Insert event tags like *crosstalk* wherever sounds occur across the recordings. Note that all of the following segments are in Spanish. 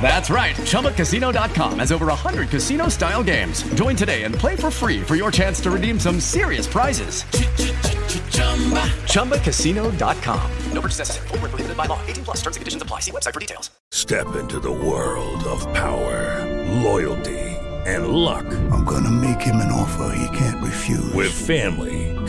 That's right. ChumbaCasino.com has over 100 casino style games. Join today and play for free for your chance to redeem some serious prizes. ChumbaCasino.com. No purchase necessary. Full prohibited by law. 18 plus terms and conditions apply. See website for details. Step into the world of power, loyalty, and luck. I'm going to make him an offer he can't refuse. With family,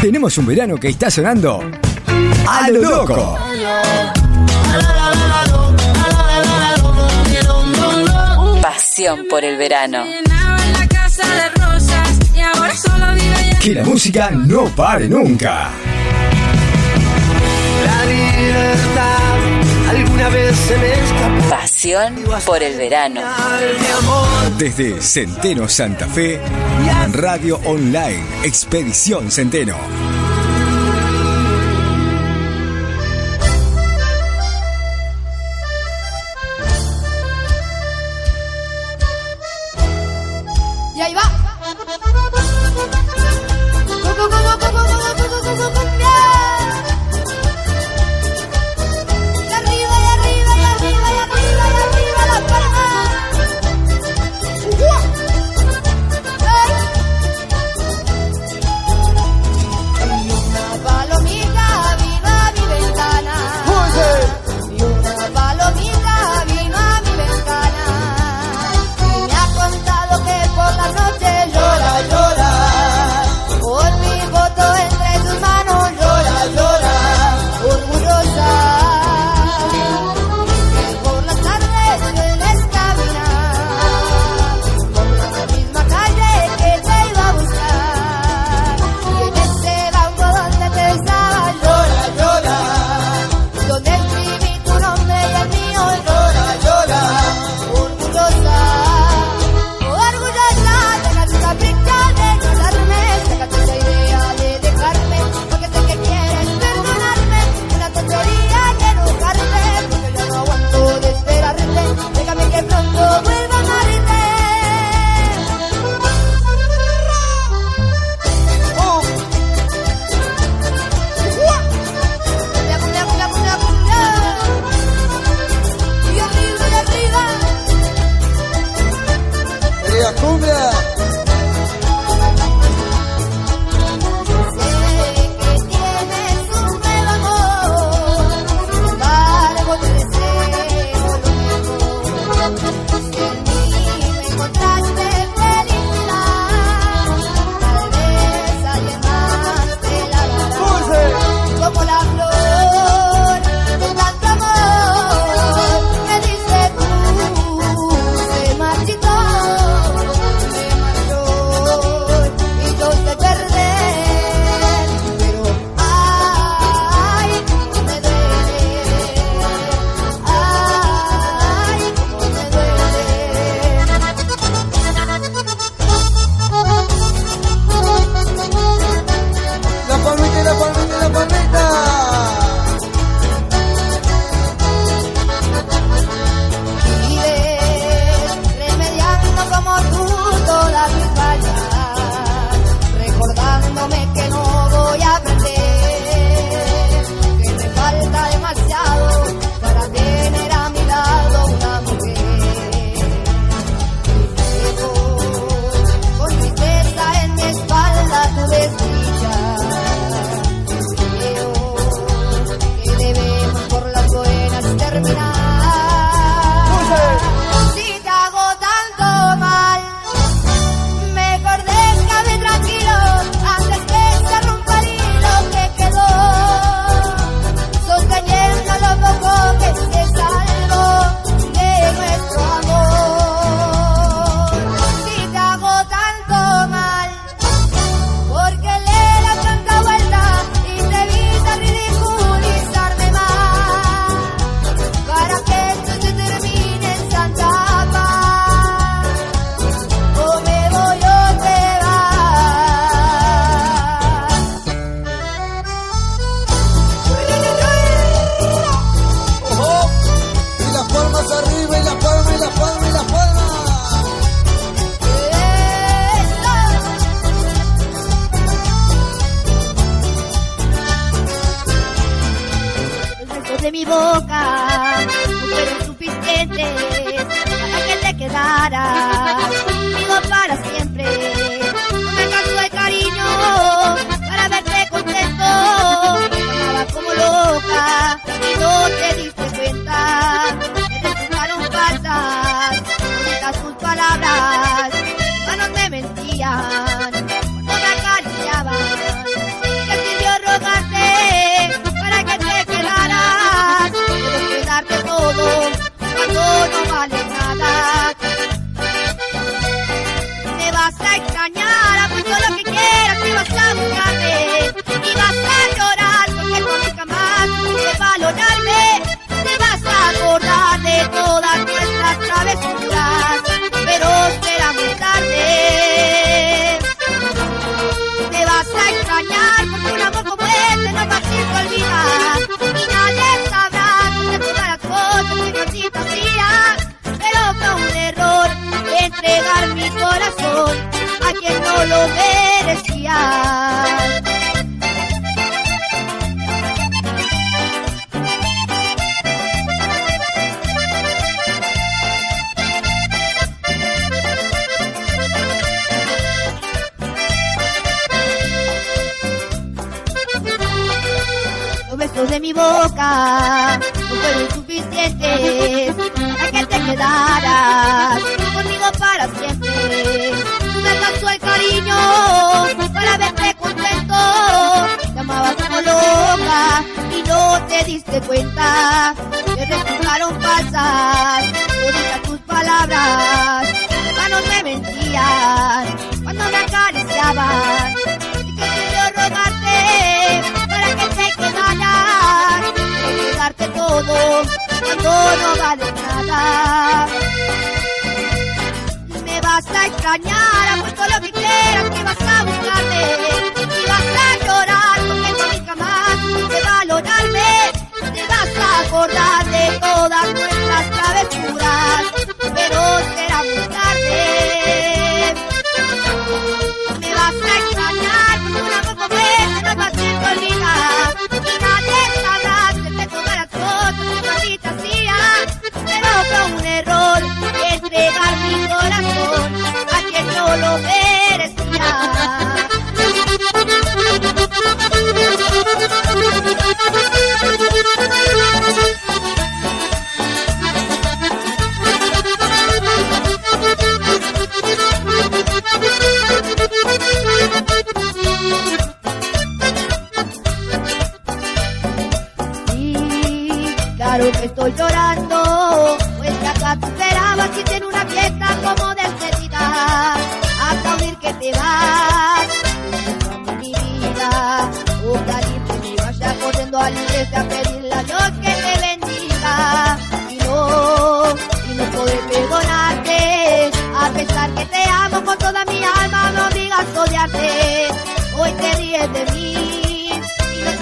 Tenemos un verano que está sonando a lo loco. Pasión por el verano. Que la música no pare nunca. La libertad alguna vez se me escapó. Pasión por el verano. Desde Centeno Santa Fe, Radio Online, Expedición Centeno. extrañara, pues todo lo que quiera.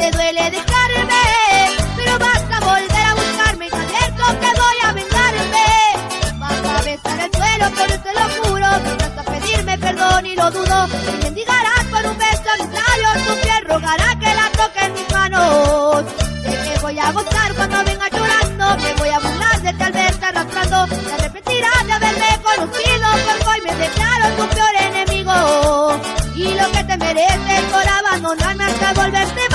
te duele dejarme, pero vas a volver a buscarme, y te advierto que voy a vengarme. Vas a besar el suelo, pero te lo juro, vas a pedirme perdón y lo dudo. Me bendigarás con un beso en mis labios, tu piel rogará que la toque en mis manos. Sé que voy a gozar cuando venga llorando, me voy a burlar de tal vez arrastrando, te arrepentirás de haberme conocido, porque hoy me declaro tu peor enemigo. Y lo que te mereces por abandonarme hasta volverte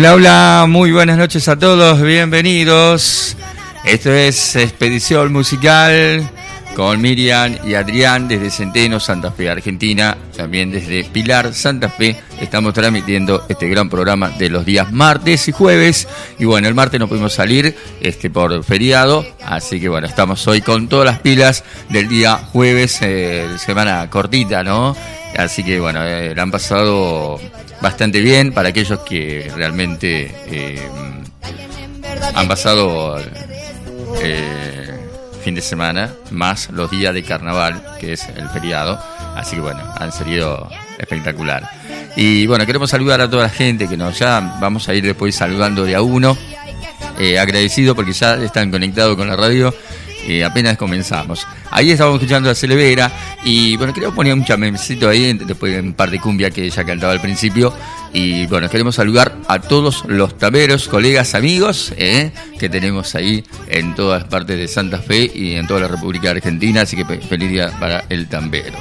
Hola, hola, muy buenas noches a todos, bienvenidos. Esto es Expedición Musical con Miriam y Adrián desde Centeno, Santa Fe, Argentina. También desde Pilar, Santa Fe, estamos transmitiendo este gran programa de los días martes y jueves. Y bueno, el martes no pudimos salir este, por feriado, así que bueno, estamos hoy con todas las pilas del día jueves, eh, semana cortita, ¿no? Así que bueno, eh, la han pasado bastante bien para aquellos que realmente eh, han pasado eh, fin de semana, más los días de carnaval, que es el feriado. Así que bueno, han salido espectacular. Y bueno, queremos saludar a toda la gente que nos ya vamos a ir después saludando de a uno. Eh, agradecido porque ya están conectados con la radio y apenas comenzamos. Ahí estábamos escuchando a Celevera y bueno, creo poner un chamecito ahí, después de un par de cumbia que ya cantaba al principio. Y bueno, queremos saludar a todos los taberos, colegas, amigos eh, que tenemos ahí en todas partes de Santa Fe y en toda la República Argentina. Así que feliz día para el tambero.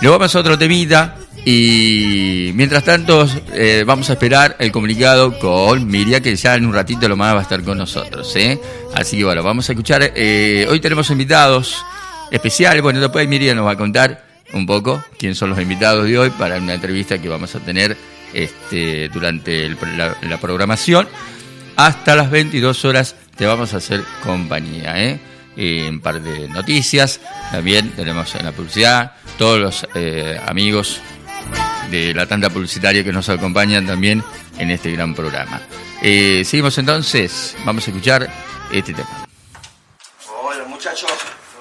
Luego vamos a otro temita. Y mientras tanto, eh, vamos a esperar el comunicado con Miria, que ya en un ratito lo más va a estar con nosotros. ¿eh? Así que bueno, vamos a escuchar. Eh, hoy tenemos invitados especiales. Bueno, después Miriam nos va a contar un poco quién son los invitados de hoy para una entrevista que vamos a tener este, durante la, la, programación. Hasta las 22 horas te vamos a hacer compañía. ¿eh? un par de noticias. También tenemos en la publicidad todos los eh, amigos de la tanda publicitaria que nos acompañan también en este gran programa. Eh, seguimos entonces, vamos a escuchar este tema. Hola muchachos,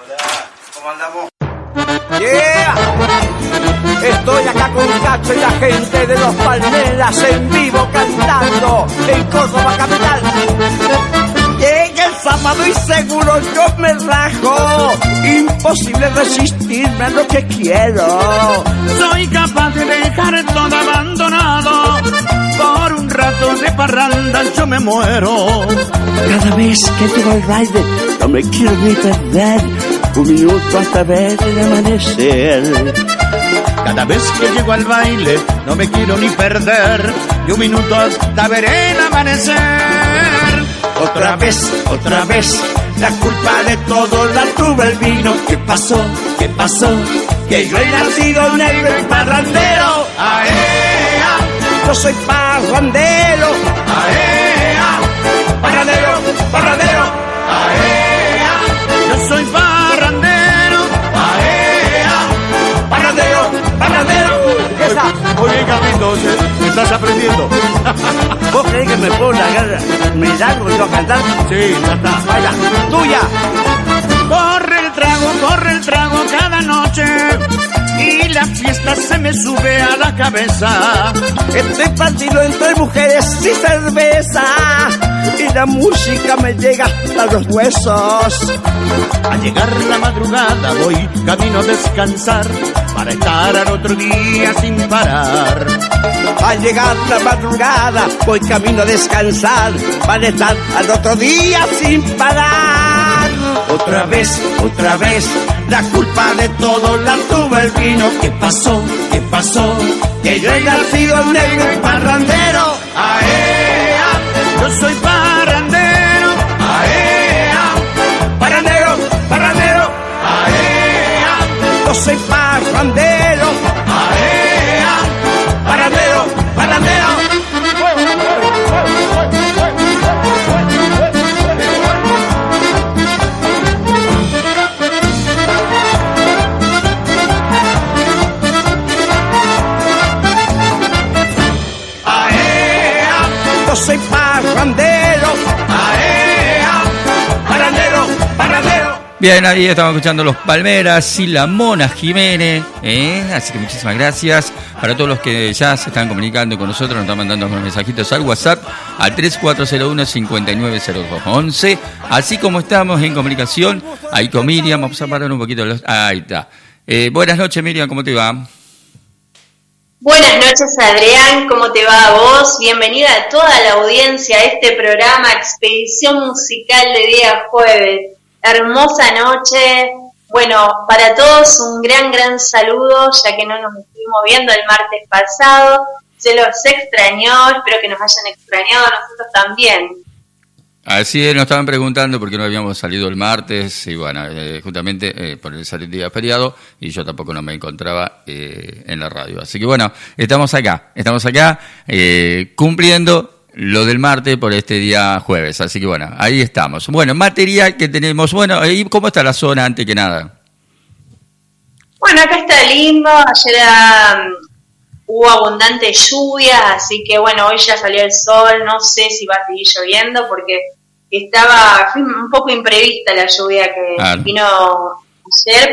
hola, ¿cómo andamos? ¡Yeah! Estoy acá con Cacho y la gente de los Palmeras en vivo cantando en Córdoba Capital. El sábado y seguro yo me rajo. Imposible resistirme a lo que quiero. Soy capaz de dejar todo abandonado. Por un rato de parranda yo me muero. Cada vez que llego al baile no me quiero ni perder. Un minuto hasta ver el amanecer. Cada vez que llego al baile no me quiero ni perder. Y un minuto hasta ver el amanecer. Otra vez, otra vez, la culpa de todo la tuve el vino. ¿Qué pasó? ¿Qué pasó? Que yo he nacido negro y parrandero. ¡Aea! Yo soy parrandero. ¡Aea! Parrandero, parrandero. ¡Aea! Yo soy parrandero. ¡Aea! Parrandero, parrandero. Esa. Oye, Carlitos, ¿eh? ¿estás aprendiendo? ¿Vos creés que me puedo largar milagro y yo a cantar? Sí, ya está. Vaya, tuya. Corre el trago, corre el trago cada noche. Y la fiesta se me sube a la cabeza. Estoy partido entre mujeres y cerveza. La música me llega hasta los huesos. Al llegar la madrugada voy camino a descansar para estar al otro día sin parar. Al llegar la madrugada voy camino a descansar para estar al otro día sin parar. Otra vez, otra vez, la culpa de todo la tuvo el vino. ¿Qué pasó? ¿Qué pasó? Que yo he nacido negro y parrandero. ¡Aea! Yo soy Yo soy parrandero. ¡Aea! Bien, ahí estamos escuchando Los Palmeras y la Mona Jiménez. ¿eh? Así que muchísimas gracias para todos los que ya se están comunicando con nosotros. Nos están mandando unos mensajitos al WhatsApp al 3401-590211. Así como estamos en comunicación, ahí con Miriam. Vamos a parar un poquito. Los... Ahí está. Eh, buenas noches, Miriam, ¿cómo te va? Buenas noches, Adrián, ¿cómo te va a vos? Bienvenida a toda la audiencia a este programa Expedición Musical de día jueves. Hermosa noche, Bueno, para todos un gran, gran saludo, ya que no nos estuvimos viendo el martes pasado. Se los extrañó, espero que nos hayan extrañado nosotros también. Así es, nos estaban preguntando por qué no habíamos salido el martes y bueno, eh, justamente eh, por el salir día feriado y yo tampoco no me encontraba eh, en la radio. Así que bueno, estamos acá, estamos acá cumpliendo lo del martes por este día jueves. Así que bueno, ahí estamos. Bueno, material que tenemos. Bueno, ¿y cómo está la zona antes que nada? Bueno, acá está lindo. Ayer um, hubo abundante lluvia, así que bueno, hoy ya salió el sol. No sé si va a seguir lloviendo porque estaba un poco imprevista la lluvia que vino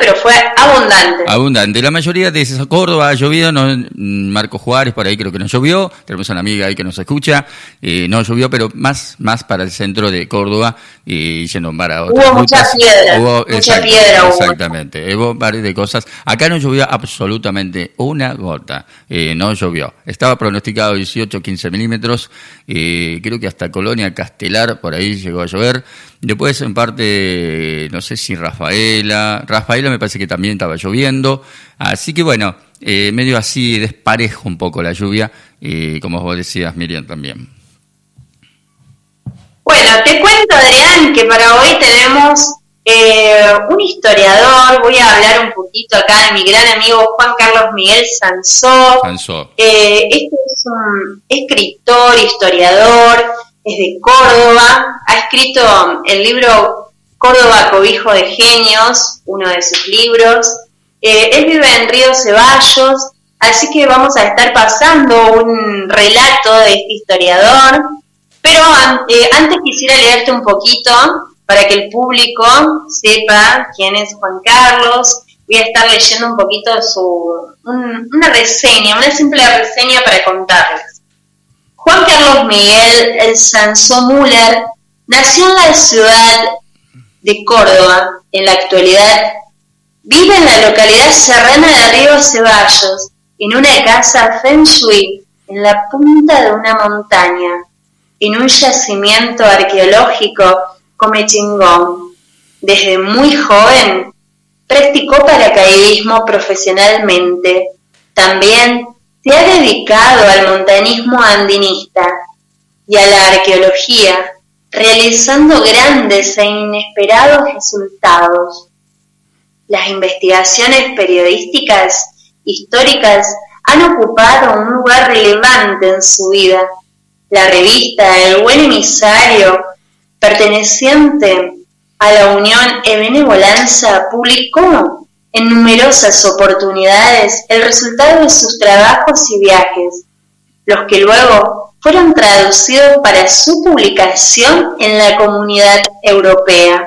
pero fue abundante. Abundante. La mayoría de esas Córdoba ha llovido, no, Marco Juárez por ahí creo que no llovió, tenemos una amiga ahí que nos escucha, eh, no llovió, pero más, más para el centro de Córdoba y yendo para otras Hubo mucha piedra, hubo, mucha piedra. Exactamente, hubo varias de cosas. Acá no llovió absolutamente una gota, eh, no llovió. Estaba pronosticado 18, 15 milímetros, eh, creo que hasta Colonia Castelar por ahí llegó a llover. Después en parte, no sé si Rafaela, Rafaela me parece que también estaba lloviendo, así que bueno, eh, medio así desparejo un poco la lluvia, y como vos decías Miriam también. Bueno, te cuento Adrián que para hoy tenemos eh, un historiador, voy a hablar un poquito acá de mi gran amigo Juan Carlos Miguel Sansó. Sansó. Eh, este es un escritor, historiador, es de Córdoba, ha escrito el libro Córdoba Cobijo de Genios, uno de sus libros. Eh, él vive en Río Ceballos, así que vamos a estar pasando un relato de este historiador. Pero eh, antes quisiera leerte un poquito para que el público sepa quién es Juan Carlos. Voy a estar leyendo un poquito su, una reseña, una simple reseña para contarles. Juan Carlos Miguel El Sansó Müller nació en la ciudad de Córdoba, en la actualidad. Vive en la localidad serrana de Río Ceballos, en una casa Feng en la punta de una montaña, en un yacimiento arqueológico como Chingón. Desde muy joven practicó paracaidismo profesionalmente. También se ha dedicado al montañismo andinista y a la arqueología, realizando grandes e inesperados resultados. Las investigaciones periodísticas históricas han ocupado un lugar relevante en su vida. La revista El Buen Emisario, perteneciente a la Unión e Benevolanza, publicó en numerosas oportunidades el resultado de sus trabajos y viajes, los que luego fueron traducidos para su publicación en la comunidad europea.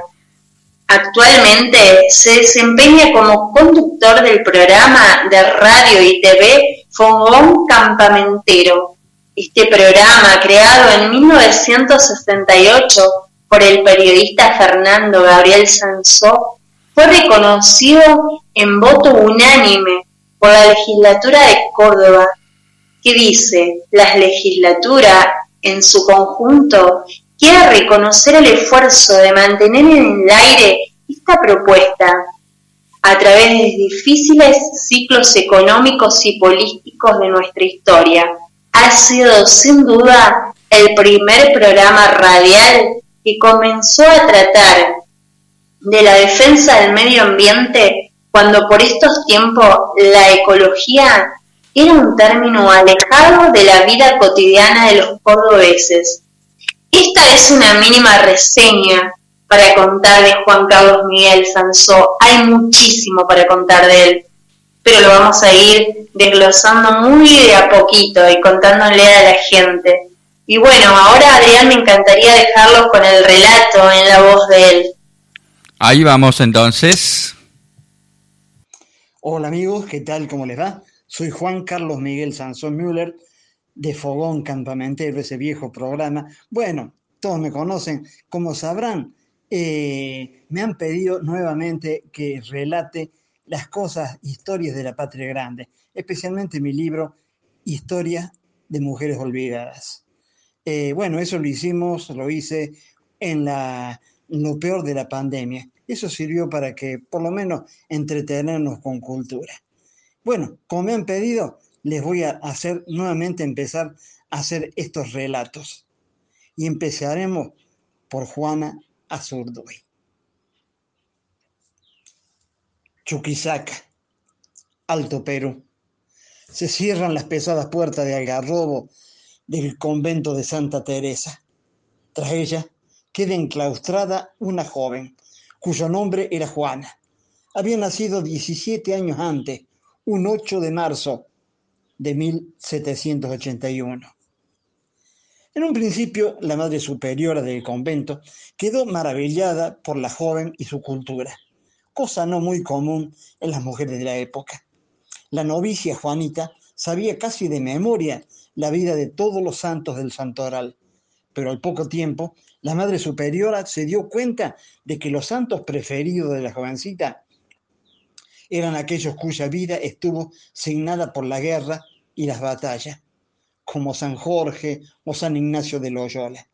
Actualmente se desempeña como conductor del programa de radio y TV Fogón Campamentero. Este programa, creado en 1968 por el periodista Fernando Gabriel Sansó, fue reconocido en voto unánime por la legislatura de Córdoba, que dice, la legislatura en su conjunto quiere reconocer el esfuerzo de mantener en el aire esta propuesta a través de difíciles ciclos económicos y políticos de nuestra historia. Ha sido sin duda el primer programa radial que comenzó a tratar de la defensa del medio ambiente cuando por estos tiempos la ecología era un término alejado de la vida cotidiana de los cordobeses. Esta es una mínima reseña para contar de Juan Carlos Miguel Sansó. Hay muchísimo para contar de él, pero lo vamos a ir desglosando muy de a poquito y contándole a la gente. Y bueno, ahora Adrián me encantaría dejarlo con el relato en la voz de él. Ahí vamos entonces. Hola amigos, ¿qué tal? ¿Cómo les va? Soy Juan Carlos Miguel Sansón Müller de Fogón Campamentero, ese viejo programa. Bueno, todos me conocen. Como sabrán, eh, me han pedido nuevamente que relate las cosas, historias de la patria grande, especialmente mi libro Historia de Mujeres Olvidadas. Eh, bueno, eso lo hicimos, lo hice en la lo peor de la pandemia. Eso sirvió para que, por lo menos, entretenernos con cultura. Bueno, como me han pedido, les voy a hacer nuevamente empezar a hacer estos relatos. Y empezaremos por Juana Azurduy. Chuquisaca, Alto Perú. Se cierran las pesadas puertas de Algarrobo del convento de Santa Teresa. Tras ella queda enclaustrada una joven, cuyo nombre era Juana. Había nacido 17 años antes, un 8 de marzo de 1781. En un principio, la madre superiora del convento quedó maravillada por la joven y su cultura, cosa no muy común en las mujeres de la época. La novicia Juanita sabía casi de memoria la vida de todos los santos del santoral, pero al poco tiempo la madre superiora se dio cuenta de que los santos preferidos de la jovencita eran aquellos cuya vida estuvo signada por la guerra y las batallas como San Jorge o San Ignacio de Loyola.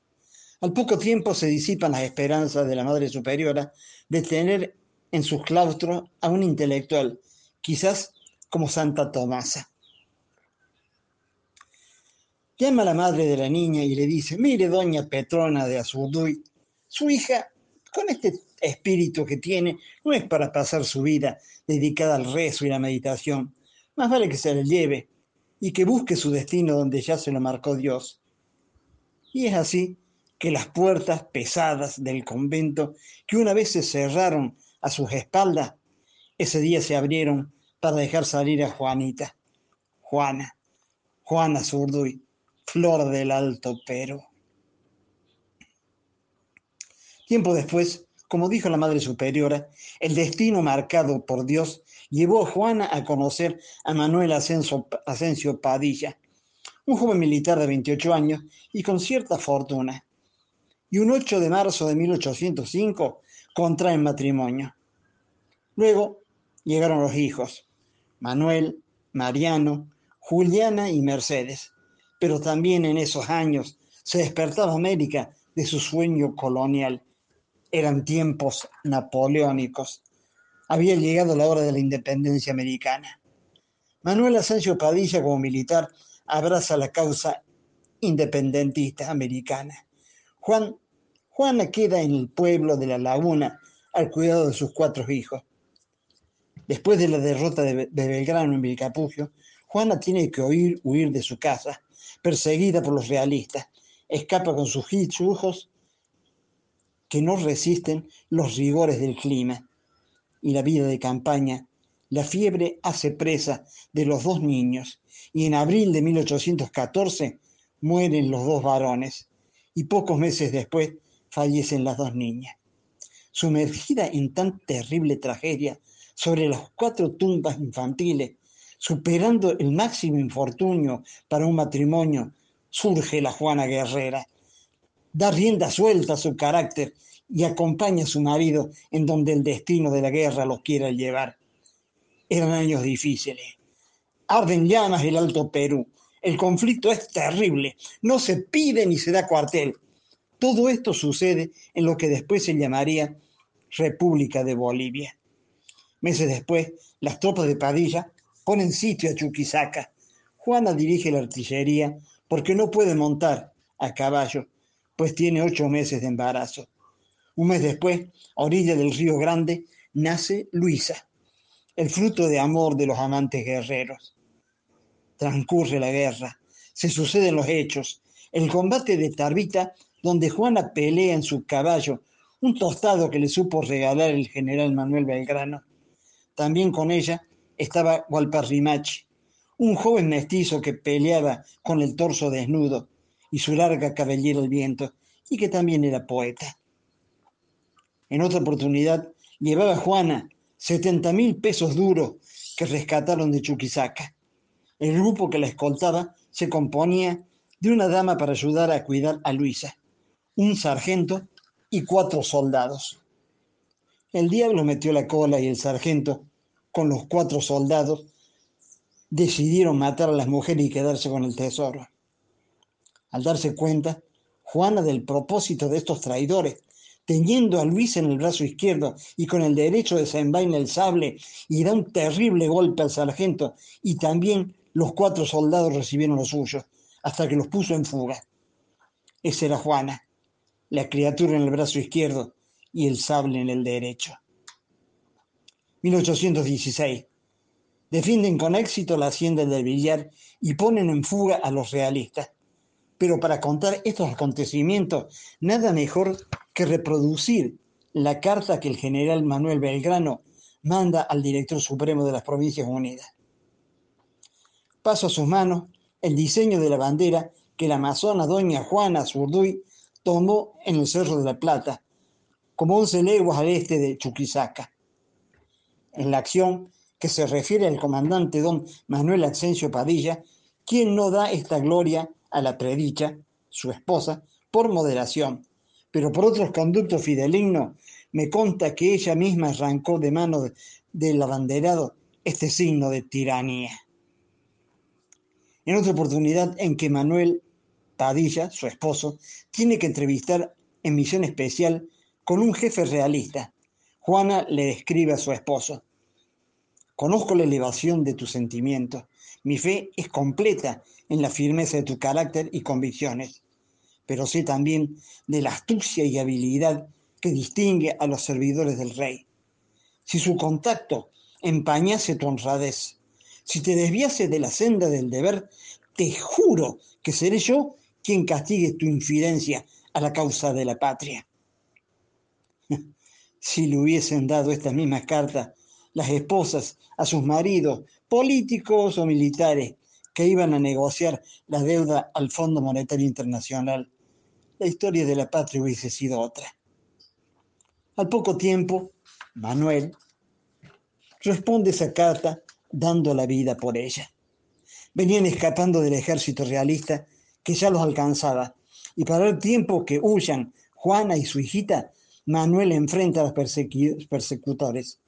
Al poco tiempo se disipan las esperanzas de la Madre Superiora de tener en sus claustros a un intelectual, quizás como Santa Tomasa. Llama a la madre de la niña y le dice, mire doña Petrona de Azurduy, su hija, con este espíritu que tiene, no es para pasar su vida dedicada al rezo y la meditación, más vale que se la lleve y que busque su destino donde ya se lo marcó Dios. Y es así que las puertas pesadas del convento, que una vez se cerraron a sus espaldas, ese día se abrieron para dejar salir a Juanita, Juana, Juana Zurduy, flor del alto Perú. Tiempo después, como dijo la Madre Superiora, el destino marcado por Dios llevó a Juana a conocer a Manuel Asensio Padilla, un joven militar de 28 años y con cierta fortuna. Y un 8 de marzo de 1805 contraen matrimonio. Luego llegaron los hijos, Manuel, Mariano, Juliana y Mercedes. Pero también en esos años se despertaba América de su sueño colonial eran tiempos napoleónicos. Había llegado la hora de la independencia americana. Manuel Asensio Padilla, como militar, abraza la causa independentista americana. Juan, Juana queda en el pueblo de La Laguna al cuidado de sus cuatro hijos. Después de la derrota de, Belgrano en Vilcapugio, Juana tiene que huir, huir de su casa, perseguida por los realistas. Escapa con sus hijos que no resisten los rigores del clima y la vida de campaña. La fiebre hace presa de los dos niños y en abril de 1814 mueren los dos varones y pocos meses después fallecen las dos niñas. Sumergida en tan terrible tragedia sobre las cuatro tumbas infantiles, superando el máximo infortunio para un matrimonio, surge la Juana Guerrera, da rienda suelta a su carácter y acompaña a su marido en donde el destino de la guerra los quiera llevar. Eran años difíciles. Arden llamas el Alto Perú. El conflicto es terrible. No se pide ni se da cuartel. Todo esto sucede en lo que después se llamaría República de Bolivia. Meses después, las tropas de Padilla ponen sitio a Chuquisaca. Juana dirige la artillería porque no puede montar a caballo pues tiene ocho meses de embarazo. Un mes después, a orilla del río Grande, nace Luisa, el fruto de amor de los amantes guerreros. Transcurre la guerra, se suceden los hechos, el combate de Tarbita, donde Juana pelea en su caballo, un tostado que le supo regalar el general Manuel Belgrano. También con ella estaba Rimachi, un joven mestizo que peleaba con el torso desnudo, y su larga cabellera al viento, y que también era poeta. En otra oportunidad llevaba Juana 70 mil pesos duros que rescataron de Chuquisaca. El grupo que la escoltaba se componía de una dama para ayudar a cuidar a Luisa, un sargento y cuatro soldados. El diablo metió la cola y el sargento, con los cuatro soldados, decidieron matar a las mujeres y quedarse con el tesoro. Al darse cuenta, Juana, del propósito de estos traidores, teniendo a Luis en el brazo izquierdo y con el derecho desenvaina el sable y da un terrible golpe al sargento y también los cuatro soldados recibieron los suyos hasta que los puso en fuga. Esa era Juana, la criatura en el brazo izquierdo y el sable en el derecho. 1816. Defienden con éxito la hacienda del Villar y ponen en fuga a los realistas. Pero para contar estos acontecimientos, nada mejor que reproducir la carta que el general Manuel Belgrano manda al director supremo de las Provincias Unidas. Paso a sus manos el diseño de la bandera que la amazona doña Juana Zurduy tomó en el Cerro de la Plata, como 11 leguas al este de Chuquisaca. En la acción que se refiere al comandante don Manuel Asensio Padilla, quien no da esta gloria a la predicha, su esposa, por moderación, pero por otros conductos fidelignos, me conta que ella misma arrancó de mano del abanderado este signo de tiranía. En otra oportunidad en que Manuel Padilla, su esposo, tiene que entrevistar en misión especial con un jefe realista, Juana le describe a su esposo, Conozco la elevación de tus sentimientos. Mi fe es completa en la firmeza de tu carácter y convicciones, pero sé también de la astucia y habilidad que distingue a los servidores del rey. Si su contacto empañase tu honradez, si te desviase de la senda del deber, te juro que seré yo quien castigue tu infidencia a la causa de la patria. Si le hubiesen dado estas mismas cartas las esposas a sus maridos, políticos o militares, que iban a negociar la deuda al Fondo Monetario Internacional, la historia de la patria hubiese sido otra. Al poco tiempo, Manuel responde esa carta dando la vida por ella. Venían escapando del ejército realista que ya los alcanzaba, y para el tiempo que huyan Juana y su hijita, Manuel enfrenta a los persecutores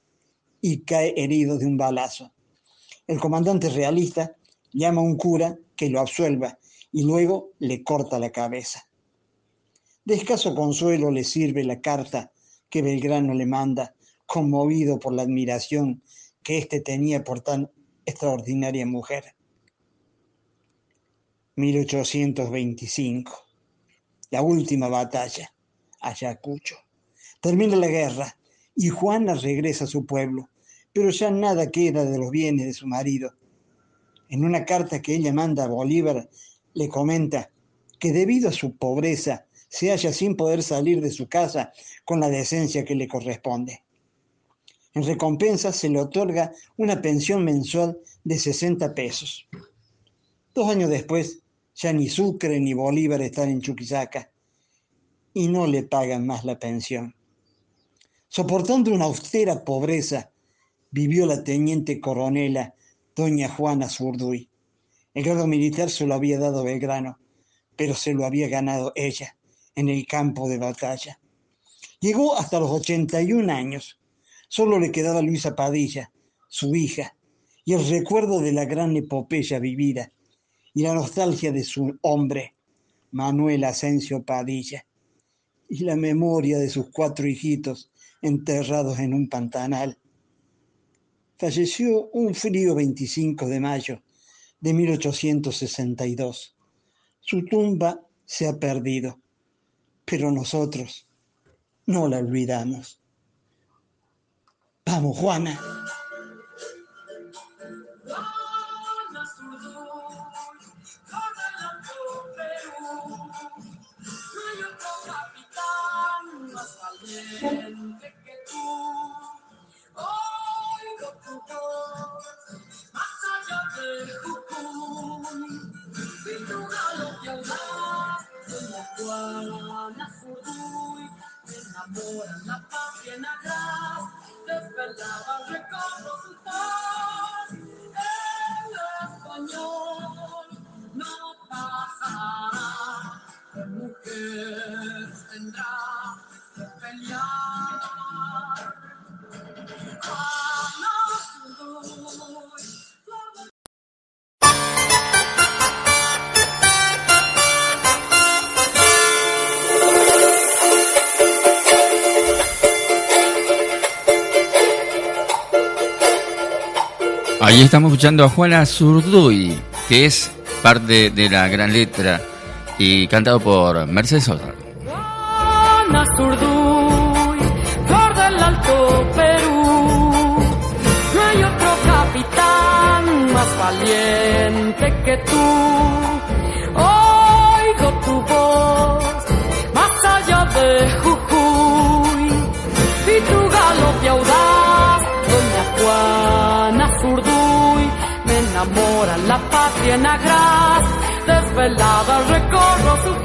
y cae herido de un balazo. El comandante realista llama a un cura que lo absuelva y luego le corta la cabeza. De escaso consuelo le sirve la carta que Belgrano le manda, conmovido por la admiración que éste tenía por tan extraordinaria mujer. 1825. La última batalla. Ayacucho. Termina la guerra y Juana regresa a su pueblo pero ya nada queda de los bienes de su marido. En una carta que ella manda a Bolívar, le comenta que debido a su pobreza se halla sin poder salir de su casa con la decencia que le corresponde. En recompensa se le otorga una pensión mensual de 60 pesos. Dos años después, ya ni Sucre ni Bolívar están en Chuquisaca y no le pagan más la pensión. Soportando una austera pobreza, vivió la teniente coronela doña Juana Zurduy. El grado militar se lo había dado Belgrano, pero se lo había ganado ella en el campo de batalla. Llegó hasta los 81 años. Solo le quedaba Luisa Padilla, su hija, y el recuerdo de la gran epopeya vivida, y la nostalgia de su hombre, Manuel Asensio Padilla, y la memoria de sus cuatro hijitos enterrados en un pantanal falleció un frío 25 de mayo de 1862. Su tumba se ha perdido, pero nosotros no la olvidamos. Vamos, Juana. Me enamora la en atrás, desvelaba recuerdo Ahí estamos escuchando a Juana Zurduy, que es parte de la gran letra y cantado por Mercedes Sosa. Juana Zurduy, flor del Alto Perú. No hay otro capitán más valiente que tú. Desvelada recorro su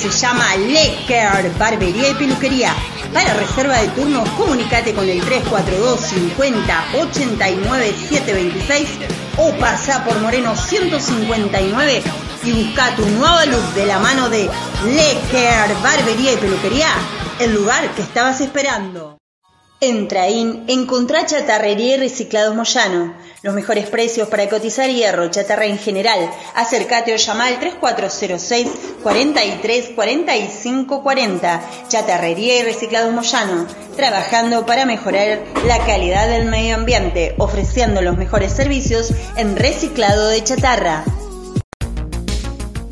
se llama Lecker Barbería y Peluquería. Para reserva de turnos, comunicate con el 342 50 89 726 o pasa por Moreno 159 y busca tu nueva luz de la mano de Lecker Barbería y Peluquería, el lugar que estabas esperando. En Traín, chatarrería y reciclados Moyano. Los mejores precios para cotizar hierro, chatarra en general. Acércate o llama al 3406 43 45 40. Chatarrería y reciclados Moyano. Trabajando para mejorar la calidad del medio ambiente, ofreciendo los mejores servicios en reciclado de chatarra.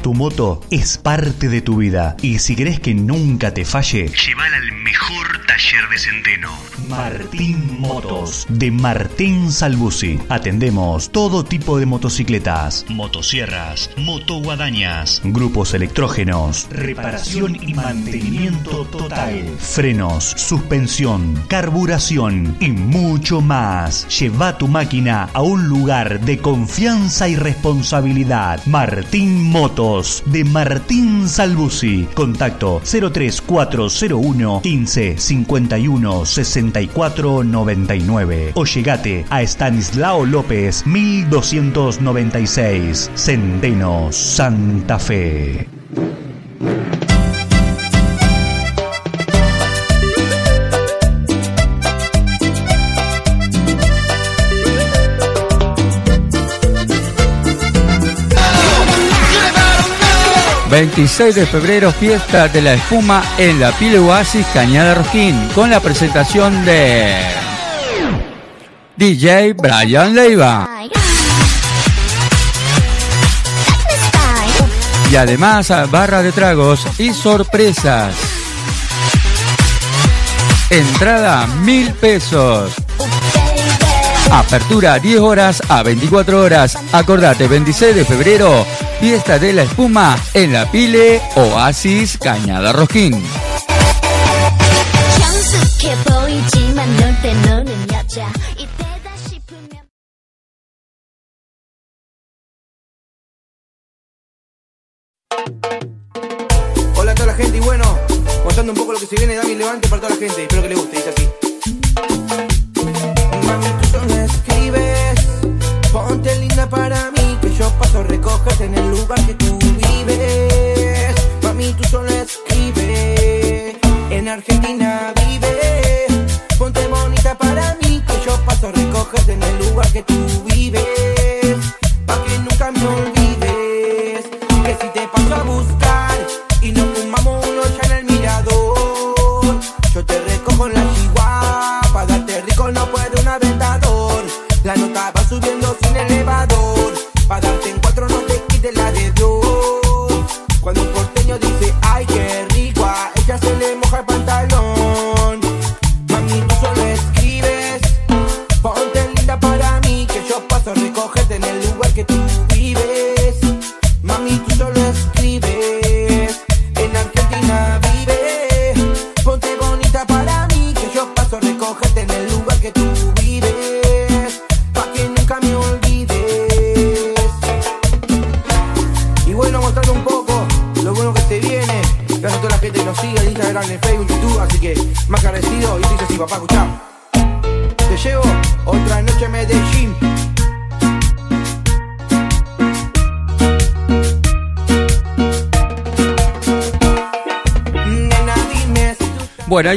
Tu moto es parte de tu vida y si querés que nunca te falle, llévala al mejor taller de Centeno. Martín Motos de Martín Salbusi. Atendemos todo tipo de motocicletas, motosierras, motoguadañas, grupos electrógenos, reparación y mantenimiento total, frenos, suspensión, carburación y mucho más. Lleva tu máquina a un lugar de confianza y responsabilidad. Martín Motos de Martín Salbusi. Contacto 03401 15 51 64 99 o llegate a Stanislao López 1296 Centeno Santa Fe. 26 de febrero, fiesta de la espuma en la Pile Oasis Cañada Rosquín, con la presentación de DJ Brian Leiva. Y además barra de tragos y sorpresas. Entrada mil pesos. Apertura 10 horas a 24 horas. Acordate, 26 de febrero, fiesta de la espuma en la Pile Oasis Cañada Rosquín. Hola a toda la gente y bueno, contando un poco lo que se viene, Dami Levante para toda la gente. Espero que le guste, dice así. En el lugar que tú vives. Mami, tú solo escribes, en Argentina vive, ponte bonita para mí, que yo paso a recogerte en el lugar que tú vives,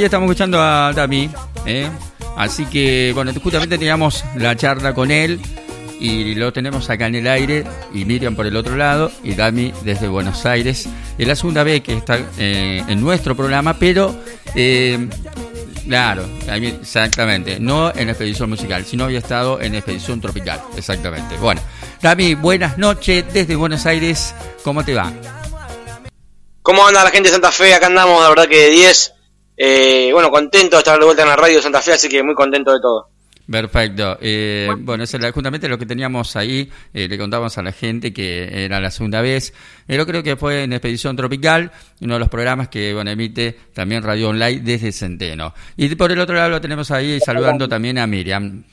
estamos escuchando a Dami. ¿eh? Así que, bueno, justamente teníamos la charla con él y lo tenemos acá en el aire y Miriam por el otro lado y Dami desde Buenos Aires. Es la segunda vez que está eh, en nuestro programa, pero, eh, claro, exactamente, no en Expedición Musical, sino había estado en Expedición Tropical, exactamente. Bueno, Dami, buenas noches desde Buenos Aires, ¿cómo te va? ¿Cómo anda la gente de Santa Fe? Acá andamos, la verdad que de 10. Eh, bueno, contento de estar de vuelta en la radio Santa Fe, así que muy contento de todo. Perfecto. Eh, bueno, eso era justamente lo que teníamos ahí. eh, le contábamos a la gente que era la segunda vez. Eh, yo creo que fue en Expedición Tropical, uno de los programas que emite también Radio Online desde Centeno. Y por el otro lado lo tenemos ahí saludando también a Miriam.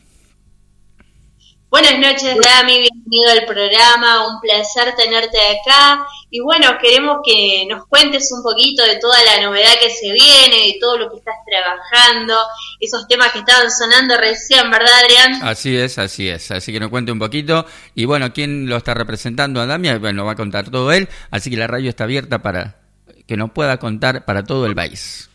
Buenas noches, Dami, bienvenido al programa, un placer tenerte acá. Y bueno, queremos que nos cuentes un poquito de toda la novedad que se viene, de todo lo que estás trabajando, esos temas que estaban sonando recién, ¿verdad, Adrián? Así es, así es. Así que nos cuente un poquito. Y bueno, ¿quién lo está representando a Damia? Bueno, va a contar todo él. Así que la radio está abierta para que nos pueda contar para todo el país.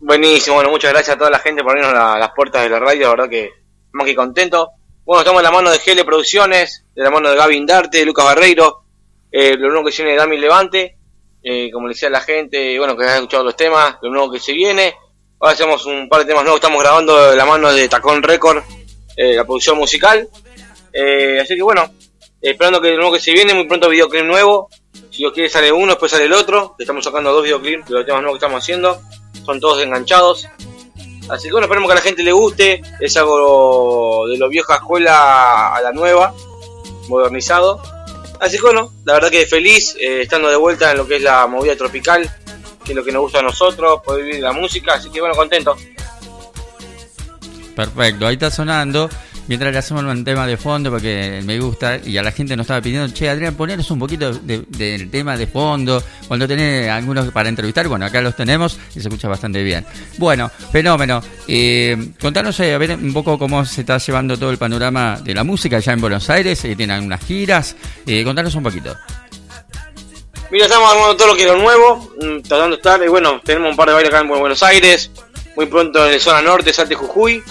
Buenísimo, bueno, muchas gracias a toda la gente por abrirnos la- las puertas de la radio, la verdad que más que contento. Bueno, estamos en la mano de GL Producciones, de la mano de Gaby Indarte, de Lucas Barreiro, eh, lo nuevo que se viene de Dami Levante, eh, como le decía la gente, bueno, que haya escuchado los temas, lo nuevo que se viene. Ahora hacemos un par de temas nuevos, estamos grabando de la mano de Tacón Record, eh, la producción musical. Eh, así que bueno, esperando que lo nuevo que se viene, muy pronto videoclip nuevo. Si Dios quiere sale uno, después sale el otro. Estamos sacando dos videoclips de los temas nuevos que estamos haciendo. Son todos enganchados. Así que bueno, esperemos que a la gente le guste. Es algo de lo vieja escuela a la nueva, modernizado. Así que bueno, la verdad que feliz eh, estando de vuelta en lo que es la movida tropical, que es lo que nos gusta a nosotros, poder vivir la música. Así que bueno, contento. Perfecto, ahí está sonando. Mientras le hacemos un tema de fondo porque me gusta y a la gente nos estaba pidiendo, che Adrián, poneros un poquito de- del tema de fondo, cuando tenés algunos para entrevistar, bueno, acá los tenemos y se escucha bastante bien. Bueno, fenómeno. Eh, contanos eh, a ver un poco cómo se está llevando todo el panorama de la música allá en Buenos Aires, eh, tienen unas giras, eh, contanos un poquito. Mira, estamos armando todo lo que es lo nuevo, mm, tratando de estar, y bueno, tenemos un par de bailes acá en Buenos Aires, muy pronto en la zona norte, Salta y Jujuy, Eh,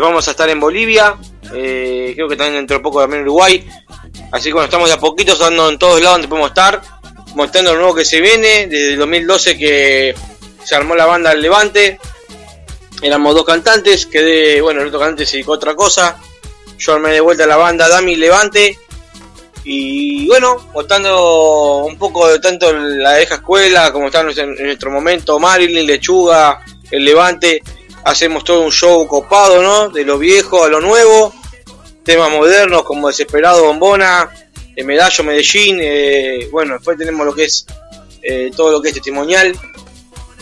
vamos a estar en Bolivia, eh, creo que también dentro de poco también en Uruguay, así que bueno, estamos de a poquitos dando en todos lados donde podemos estar, mostrando lo nuevo que se viene, desde el 2012 que se armó la banda El Levante, éramos dos cantantes, quedé, bueno, el otro cantante se dedicó a otra cosa, yo armé de vuelta la banda Dami Levante, y bueno, mostrando un poco de tanto la vieja escuela como está en nuestro momento, Marilyn, Lechuga, El Levante, hacemos todo un show copado, ¿no? De lo viejo a lo nuevo, temas modernos como Desesperado, Bombona, eh, Medallo, Medellín, eh, bueno, después tenemos lo que es eh, todo lo que es testimonial,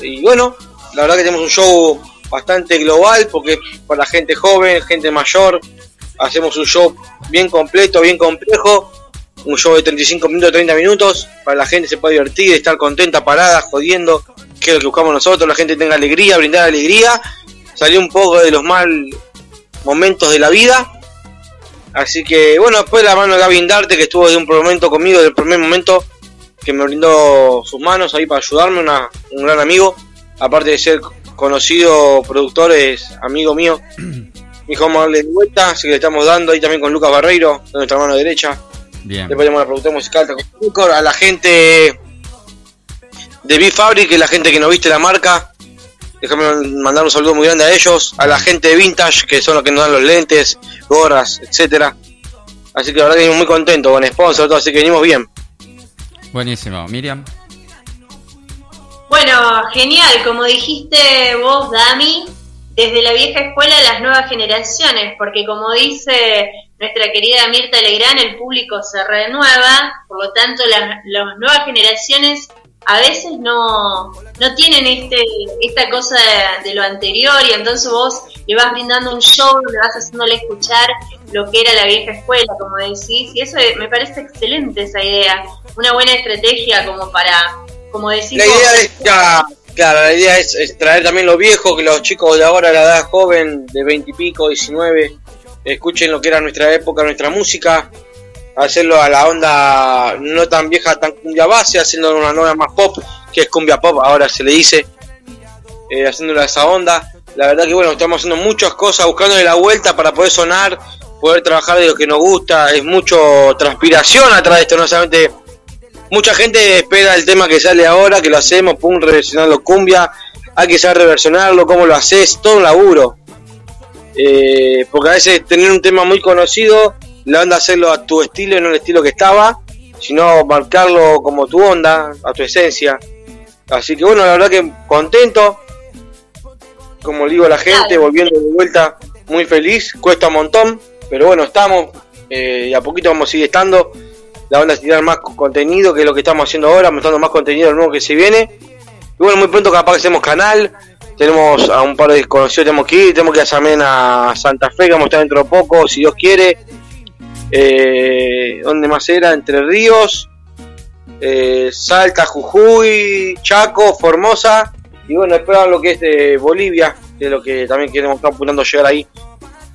y bueno, la verdad que tenemos un show bastante global porque para la gente joven, gente mayor, hacemos un show bien completo, bien complejo, un show de 35 minutos, 30 minutos, para la gente se puede divertir, estar contenta, parada, jodiendo, que es lo que buscamos nosotros, la gente tenga alegría, brindar alegría, salir un poco de los mal momentos de la vida. Así que bueno, después la mano de Gavin Darte, que estuvo desde un momento conmigo, desde el primer momento, que me brindó sus manos ahí para ayudarme, una, un gran amigo, aparte de ser conocido productor, es amigo mío. Mi hijo vamos a darle de vuelta, así que le estamos dando ahí también con Lucas Barreiro, de nuestra mano derecha. Bien. Después tenemos la producción musical a la gente de es la gente que nos viste la marca. Déjame mandar un saludo muy grande a ellos, a la gente de Vintage, que son los que nos dan los lentes, gorras, etcétera. Así que la verdad que venimos muy contentos con sponsor, todo, así que venimos bien. Buenísimo. Miriam. Bueno, genial, como dijiste vos, Dami, desde la vieja escuela a las nuevas generaciones, porque como dice nuestra querida Mirta Legrán, el público se renueva, por lo tanto las, las nuevas generaciones a veces no, no tienen este esta cosa de, de lo anterior y entonces vos le vas brindando un show, le vas haciéndole escuchar lo que era la vieja escuela, como decís, y eso me parece excelente esa idea, una buena estrategia como para, como decís La vos, idea es, ya, claro, la idea es, es traer también lo viejo, que los chicos de ahora, la edad joven, de 20 y pico, 19, escuchen lo que era nuestra época, nuestra música, hacerlo a la onda no tan vieja, tan cumbia base, haciendo una nueva más pop, que es cumbia pop, ahora se le dice, eh, haciéndolo a esa onda. La verdad que bueno, estamos haciendo muchas cosas, buscándole la vuelta para poder sonar, poder trabajar de lo que nos gusta, es mucho transpiración atrás de esto, no solamente mucha gente espera el tema que sale ahora, que lo hacemos, pum, reversionarlo cumbia, hay que saber reversionarlo, cómo lo haces, todo un laburo. Eh, porque a veces tener un tema muy conocido, la onda hacerlo a tu estilo y no el estilo que estaba, sino marcarlo como tu onda, a tu esencia. Así que bueno, la verdad que contento, como digo a la gente, volviendo de vuelta muy feliz, cuesta un montón, pero bueno, estamos, eh, y a poquito vamos a seguir estando. La onda es tirar más co- contenido que lo que estamos haciendo ahora, mostrando más contenido nuevo que se viene. Y bueno, muy pronto capaz que hacemos canal, tenemos a un par de desconocidos, tenemos que ir, tenemos que ir también a Santa Fe, que vamos a estar dentro de poco, si Dios quiere. Eh, ¿Dónde más era? Entre Ríos, eh, Salta, Jujuy, Chaco, Formosa. Y bueno, esperar lo que es de Bolivia, que es lo que también queremos estar apuntando a llegar ahí.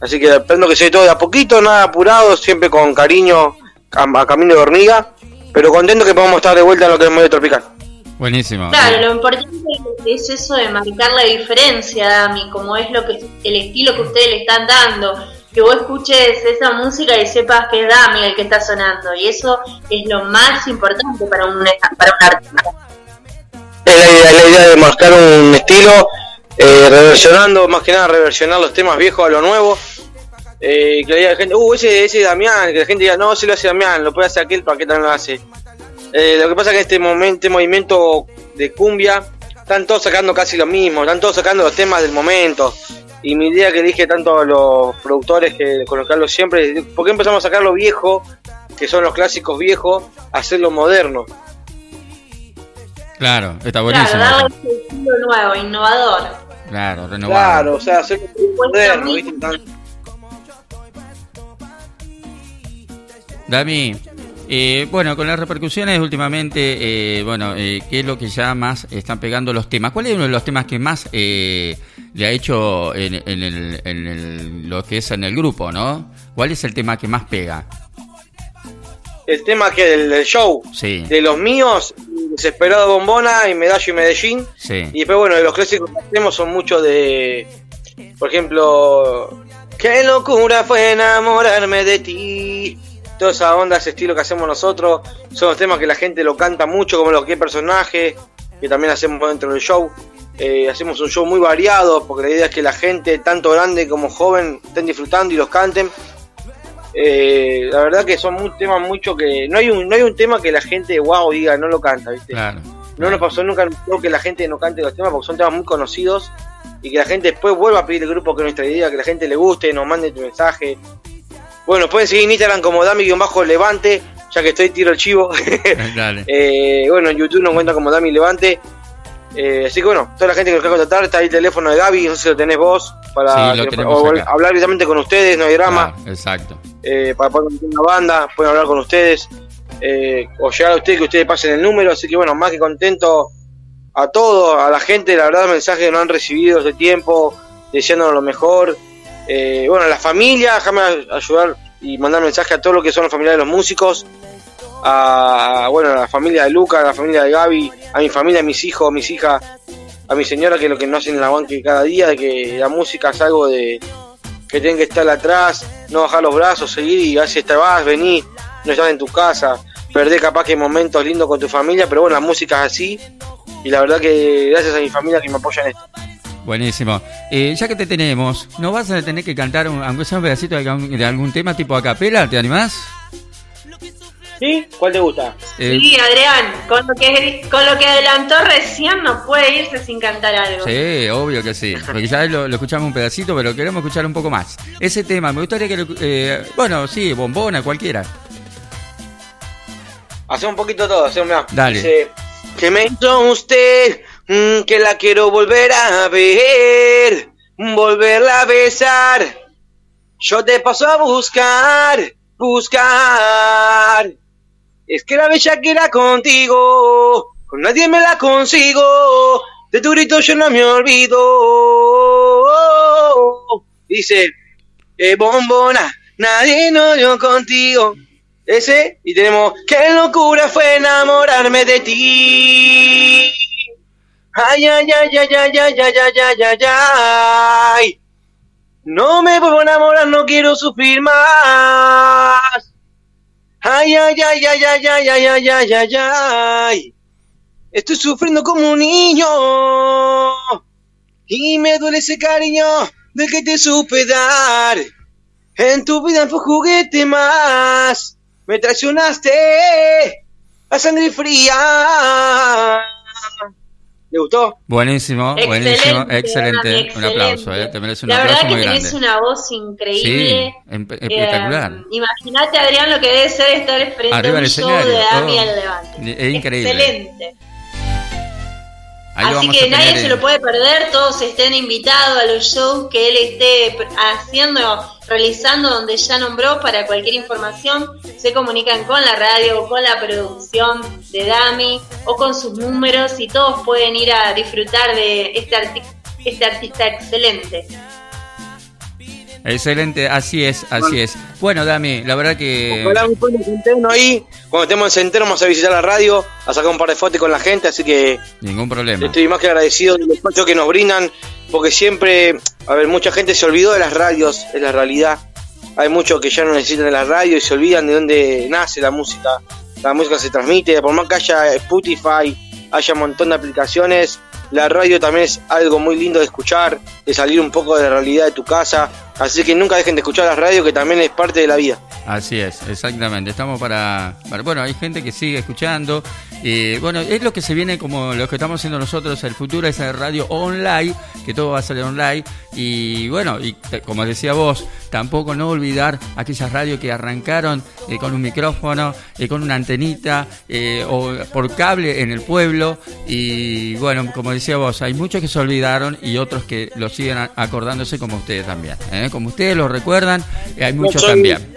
Así que espero que se dé todo de a poquito, nada apurado, siempre con cariño, a, a camino de hormiga. Pero contento que podamos estar de vuelta en lo que es medio tropical. Buenísimo. Claro, lo importante es eso de marcar la diferencia, Dami, como es lo que el estilo que ustedes le están dando, que vos escuches esa música y sepas que es Dami el que está sonando, y eso es lo más importante para un, para un artista. Es la idea, la idea de marcar un estilo, eh, reversionando, más que nada reversionar los temas viejos a lo nuevo. Eh, que haya gente, uh, ese, ese Damián, que la gente diga, no, se lo hace Damián, lo puede hacer aquel, ¿para qué también lo hace? Eh, lo que pasa es que este momento, este movimiento de cumbia, están todos sacando casi lo mismo, están todos sacando los temas del momento. Y mi idea que dije tanto a los productores que colocarlo siempre, es, ¿por qué empezamos a sacar lo viejo, que son los clásicos viejos, a hacerlo moderno? Claro, está Claro, buenísimo. darle ese estilo nuevo, innovador. Claro, renovado. Claro, o sea, hacerlo moderno, ¿viste? Tan- Dami, eh, bueno, con las repercusiones últimamente, eh, bueno, eh, ¿qué es lo que ya más están pegando los temas? ¿Cuál es uno de los temas que más eh, le ha hecho en, en el, en el- lo que es en el grupo, no? ¿Cuál es el tema que más pega? el tema que del, del show Sí, de los míos desesperado bombona y medallo y medellín sí. y después bueno de los clásicos que hacemos son muchos de por ejemplo qué locura fue enamorarme de ti toda esa onda, ese estilo que hacemos nosotros. Son los temas que la gente lo canta mucho, como los que personaje, que también hacemos dentro del show. Eh, hacemos un show muy variado, porque la idea es que la gente, tanto grande como joven, estén disfrutando y los canten. Eh, la verdad que son muy, temas mucho que... No hay, un, no hay un tema que la gente, wow, diga, no lo canta, ¿viste? Claro. No nos pasó nunca que la gente no cante los temas porque son temas muy conocidos y que la gente después vuelva a pedir el grupo que es nuestra idea, que la gente le guste, nos mande tu mensaje. Bueno, pueden seguir en Instagram como Dami-Levante, ya que estoy tiro el chivo. *laughs* Dale. *laughs* Eh, bueno, en YouTube nos cuenta como Dami Levante. Eh, así que bueno, toda la gente que nos quiera contactar, está ahí el teléfono de Gaby, no sé si lo tenés vos, para Sí, que- o hablar directamente con ustedes, no hay drama, Claro, exacto. eh, para poder meter una banda, pueden hablar con ustedes, eh, o llegar a ustedes, que ustedes pasen el número, así que bueno, más que contento a todo, a la gente, la verdad, mensajes que no han recibido este tiempo, deseándonos lo mejor, eh, bueno, a la familia, déjame ayudar y mandar mensaje a todos los que son los familiares de los músicos, a, bueno, a la familia de Luca, a la familia de Gaby, a mi familia, a mis hijos, a mis hijas, a mi señora, que es lo que no hacen el aguante cada día, de que la música es algo de que tienen que estar atrás, no bajar los brazos, seguir y a veces te vas, venís, no estás en tu casa, perdés capaz que momentos lindos con tu familia, pero bueno, la música es así y la verdad que gracias a mi familia que me apoya en esto. Buenísimo. Eh, ya que te tenemos, ¿no vas a tener que cantar, un, aunque sea un pedacito de de algún tema tipo a capela? ¿Te animás? ¿Sí? ¿Cuál te gusta? Eh, Sí, Adrián, con lo, que, con lo que adelantó recién no puede irse sin cantar algo. Sí, obvio que sí. Porque ya lo, lo escuchamos un pedacito, pero queremos escuchar un poco más. Ese tema, me gustaría que lo. eh, bueno, sí, bombona, cualquiera. Hacemos un poquito todo, hacemos, mirá. Dale. Dice, que me hizo usted, mm, que la quiero volver a ver, volverla a besar. Yo te paso a buscar, buscar. Es que la bella que era contigo, con nadie me la consigo. De tu grito yo no me olvido. Dice, eh, bombona, nadie no dio contigo. Ese, y tenemos, qué locura fue enamorarme de ti. Ay, ay, ay, ay, ay, ay, ay, ay, ay, ay, ay. No me vuelvo a enamorar, no quiero sufrir más. Ay, ay, ay, ay, ay, ay, ay, ay, ay, ay, ay. Estoy sufriendo como un niño. Y me duele ese cariño del que te supe dar. En tu vida fue juguete más. Me traicionaste a sangre fría. ¿Le gustó? Buenísimo, Excelente, buenísimo, excelente. Un excelente. aplauso, eh. Te mereces un La aplauso verdad que muy tenés grande. una voz increíble. Sí, em- espectacular. Eh, Imagínate, Adrián, lo que debe ser estar frente Arriba a un show escenario, de al Levante. Es increíble. Excelente. Ahí Así que nadie tener se lo puede perder, todos estén invitados a los shows que él esté haciendo, realizando, donde ya nombró, para cualquier información, se comunican con la radio o con la producción de Dami o con sus números y todos pueden ir a disfrutar de este, arti- este artista excelente. Excelente, así es, así es. Bueno, Dami, la verdad que. Ojalá un pueblo centeno ahí. Cuando estemos en centeno vamos a visitar la radio, a sacar un par de fotos con la gente, así que Ningún problema. estoy más que agradecido del espacio que nos brindan, porque siempre, a ver, mucha gente se olvidó de las radios, es la realidad. Hay muchos que ya no necesitan de la radio y se olvidan de dónde nace la música. La música se transmite, por más que haya Spotify, haya un montón de aplicaciones, la radio también es algo muy lindo de escuchar, de salir un poco de la realidad de tu casa. Así que nunca dejen de escuchar la radio, que también es parte de la vida. Así es, exactamente. Estamos para, para- bueno, hay gente que sigue escuchando. Y bueno, es lo que se viene como lo que estamos haciendo nosotros. El futuro es el radio online, que todo va a ser online. Y bueno, y como decía vos, tampoco no olvidar aquellas radios que arrancaron eh, con un micrófono, eh, con una antenita eh, o por cable en el pueblo. Y bueno, como decía vos, hay muchos que se olvidaron y otros que lo siguen acordándose como ustedes también. ¿eh? Como ustedes lo recuerdan, eh, hay muchos soy- también.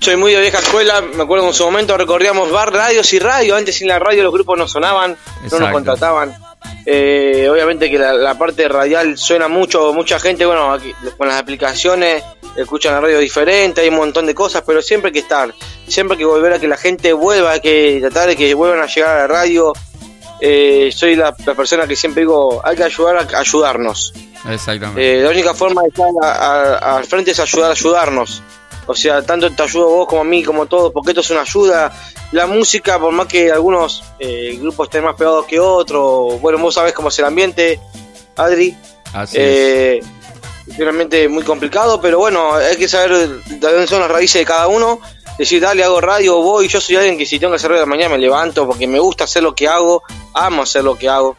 Soy muy de vieja escuela, me acuerdo que en su momento recorríamos bar, radios y radio. Antes sin la radio los grupos no sonaban, no nos contrataban. Eh, obviamente que la, la parte radial suena mucho, mucha gente, bueno, aquí, con las aplicaciones escuchan la radio diferente, hay un montón de cosas, pero siempre hay que estar, siempre hay que volver a que la gente vuelva, hay que tratar de que vuelvan a llegar a la radio. Eh, soy la, la persona que siempre digo, hay que ayudar a ayudarnos. Exactamente. Eh, la única forma de estar al frente es ayudar a ayudarnos. O sea, tanto te ayudo vos como a mí, como a todos, porque esto es una ayuda. La música, por más que algunos eh, grupos estén más pegados que otros, bueno, vos sabés cómo es el ambiente, Adri. Así Eh, es realmente muy complicado, pero bueno, hay que saber de dónde son las raíces de cada uno. Decir, dale, hago radio, voy. Yo soy alguien que si tengo que hacer radio de la mañana me levanto porque me gusta hacer lo que hago, amo hacer lo que hago.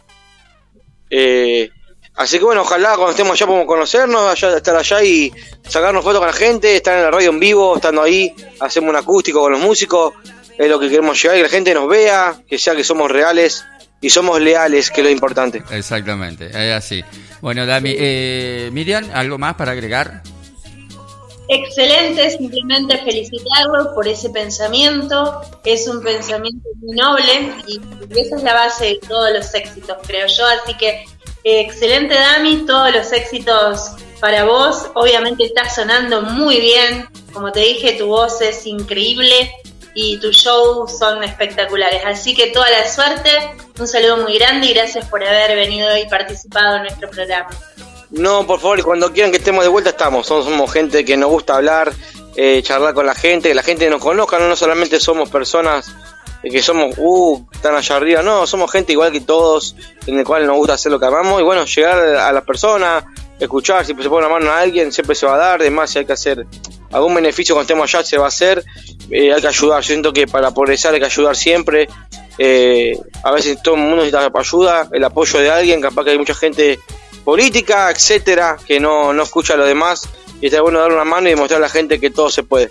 Eh, así que bueno, ojalá cuando estemos allá podamos conocernos, allá, estar allá y sacarnos fotos con la gente, estar en la radio en vivo, estando ahí, hacemos un acústico con los músicos. Es lo que queremos llegar, que la gente nos vea, que sea que somos reales y somos leales, que es lo importante. Exactamente, es así. Bueno, Dami, eh, Miriam, ¿algo más para agregar? Excelente, simplemente felicitarlo por ese pensamiento. Es un pensamiento muy noble y esa es la base de todos los éxitos, creo yo. Así que excelente, Dami, todos los éxitos para vos. Obviamente está sonando muy bien. Como te dije, tu voz es increíble y tus shows son espectaculares. Así que toda la suerte. Un saludo muy grande y gracias por haber venido y participado en nuestro programa. No, por favor, cuando quieran que estemos de vuelta estamos. Somos, somos gente que nos gusta hablar, eh, charlar con la gente, que la gente nos conozca. No, no solamente somos personas que somos, uh, están allá arriba. No, somos gente igual que todos, en el cual nos gusta hacer lo que amamos. Y bueno, llegar a las personas, escuchar, si se pone una mano a alguien, siempre se va a dar. Además, si hay que hacer algún beneficio cuando estemos allá, se va a hacer. Eh, hay que ayudar. Siento que para progresar hay que ayudar siempre. Eh, a veces todo el mundo necesita ayuda, el apoyo de alguien. Capaz que hay mucha gente política, etcétera, que no, no escucha a los demás. Y está bueno dar una mano y demostrar a la gente que todo se puede.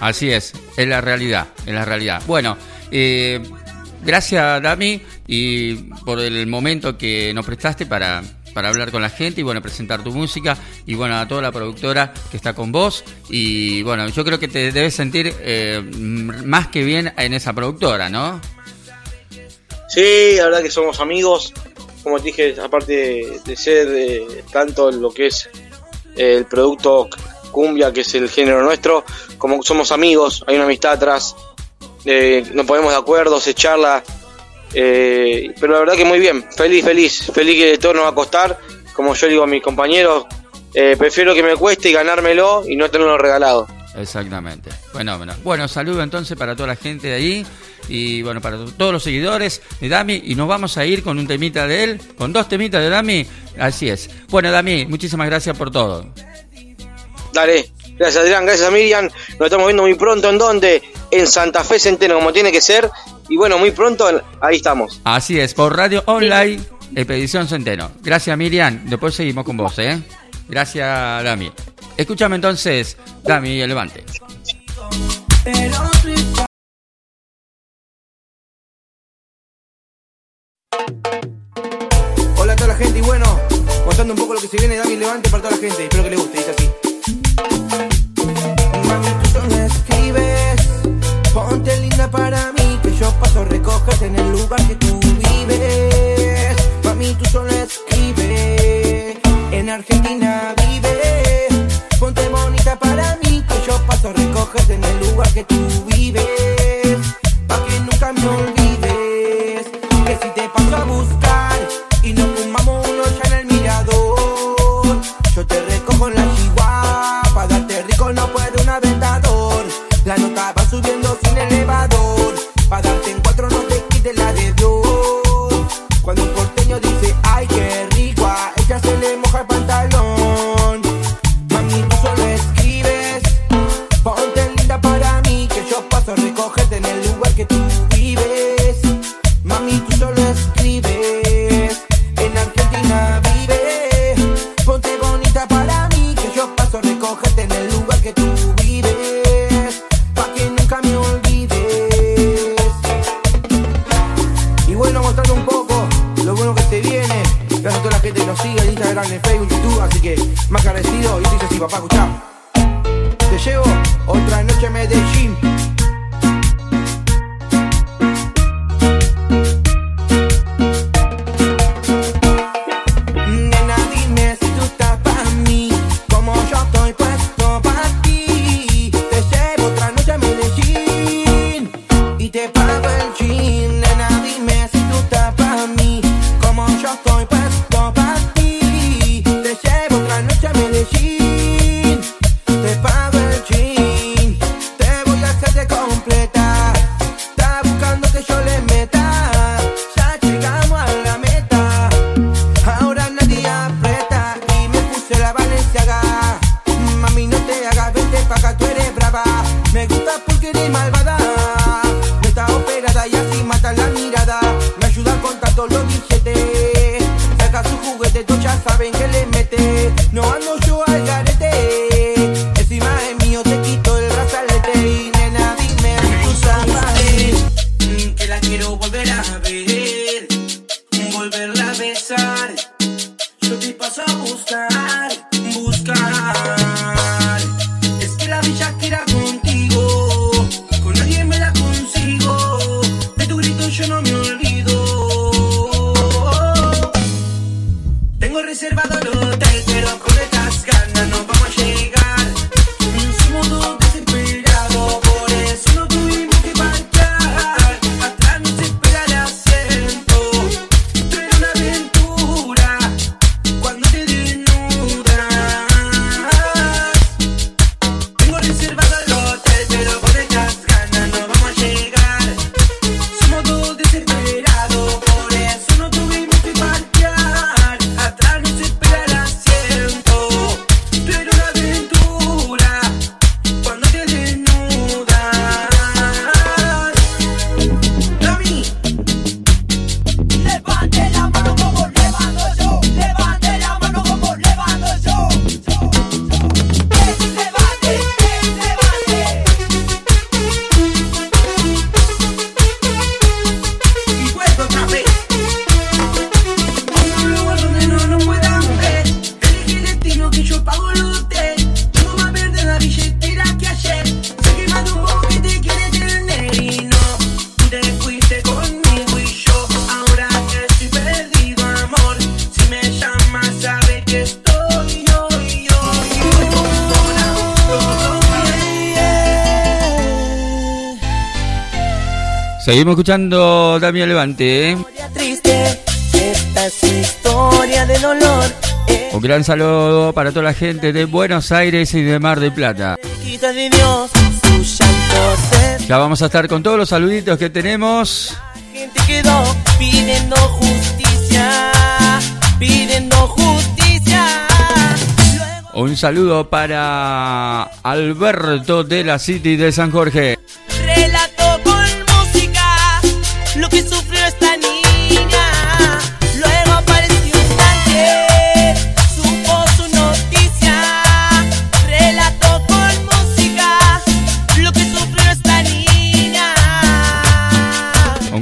Así es, es la realidad, es la realidad. Bueno, eh, gracias Dami y por el momento que nos prestaste para, para hablar con la gente y bueno, presentar tu música. Y bueno, a toda la productora que está con vos. Y bueno, yo creo que te debes sentir eh, más que bien en esa productora, ¿no? Sí, la verdad que somos amigos, como te dije, aparte de ser eh, tanto lo que es eh, el producto cumbia, que es el género nuestro, como somos amigos, hay una amistad atrás, eh, nos ponemos de acuerdo, se charla, eh, pero la verdad que muy bien, feliz, feliz, feliz que todo nos va a costar, como yo digo a mis compañeros, eh, prefiero que me cueste y ganármelo y no tenerlo regalado. Exactamente. Bueno, bueno. Bueno, saludo entonces para toda la gente de ahí y bueno, para todos los seguidores de Dami y nos vamos a ir con un temita de él, con dos temitas de Dami. Así es. Bueno, Dami, muchísimas gracias por todo. Dale, gracias Adrián, gracias Miriam, nos estamos viendo muy pronto en donde, en Santa Fe Centeno, como tiene que ser, y bueno, muy pronto ahí estamos. Así es, por Radio Online, Expedición Centeno. Gracias Miriam, después seguimos con vos, ¿eh? Gracias Dami. Escúchame entonces, Dami, el levante. Hola a toda la gente y bueno, contando un poco lo que se viene, Dami Levante para toda la gente. Espero que le guste, dice así. Recogerte en el lugar que tú vives. Mami, tú solo escribes, en Argentina vive, ponte bonita para mí, que yo paso recogerte en el lugar que tú vives. Pa' que nunca me olvides, Seguimos escuchando Damián Levante. ¿eh? triste. Esta es una historia de dolor. Un gran saludo para toda la gente de Buenos Aires y de Mar del Plata. De Dios, se Ya vamos a estar con todos los saluditos que tenemos. gente quedó pidiendo justicia, pidiendo justicia. Un saludo para Alberto de la City de San Jorge.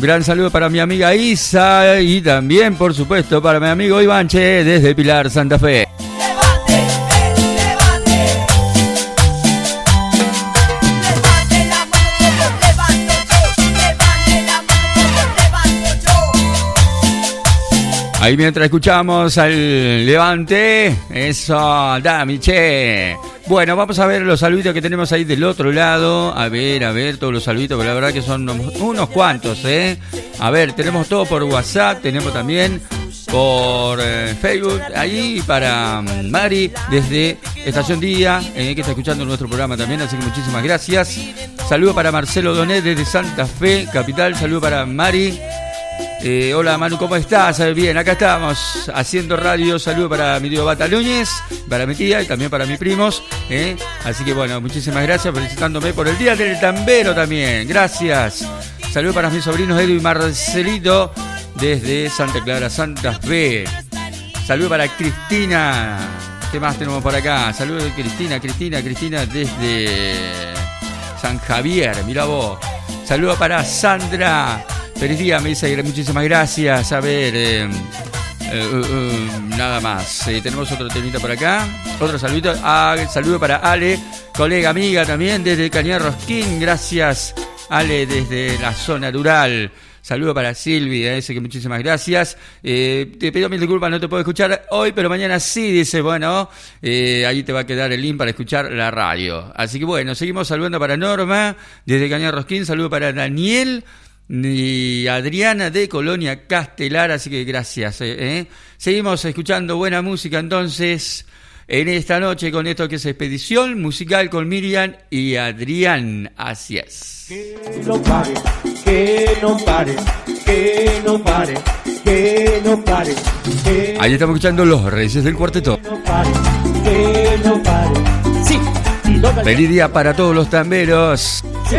Gran saludo para mi amiga Isa y también, por supuesto, para mi amigo Ivanche desde Pilar Santa Fe. Ahí mientras escuchamos al Levante, eso, Dami, che. Bueno, vamos a ver los saluditos que tenemos ahí del otro lado. A ver, a ver, todos los saluditos, pero la verdad que son unos- cuantos, ¿eh? A ver, tenemos todo por WhatsApp, tenemos también por eh, Facebook, ahí para mm, Mari, desde Estación Día, eh, que está escuchando nuestro programa también, así que muchísimas gracias. Saludo para Marcelo Donet desde Santa Fe, capital. Saludo para Mari. Eh, hola Manu, ¿cómo estás? Eh, Bien, acá estamos haciendo radio. Saludo para mi tío Bata Núñez, para mi tía y también para mis primos. ¿eh? Así que bueno, muchísimas gracias felicitándome por el Día del Tambero también. Gracias. Saludo para mis sobrinos Edu y Marcelito desde Santa Clara, Santa Fe. Saludo para Cristina. ¿Qué más tenemos por acá? Saludos de Cristina, Cristina, Cristina desde San Javier, mira vos. Saludo para Sandra. Feliz día, me dice, muchísimas gracias. A ver, eh, eh, eh, nada más. Tenemos otro temita por acá. Otro saludito. Ah, saludo para Ale, colega amiga también desde Cañar Rosquín. Gracias, Ale, desde la zona rural. Saludo para Silvia, dice que muchísimas gracias. Te pido mil disculpas, no te puedo escuchar hoy, pero mañana sí, dice, bueno, eh, ahí te va a quedar el link para escuchar la radio. Así que bueno, seguimos saludando para Norma, desde Cañar Rosquín, saludo para Daniel y Adriana de Colonia Castelar, así que gracias. eh, eh. Seguimos escuchando buena música entonces en esta noche con esto que es Expedición Musical con Miriam y Adrián. Así es. Que no pare, que no pare, que no pare, que no pare, que Ahí estamos escuchando los Reyes del Cuarteto. no pare, que no pare. Sí, Feliz día para todos los tamberos. sí,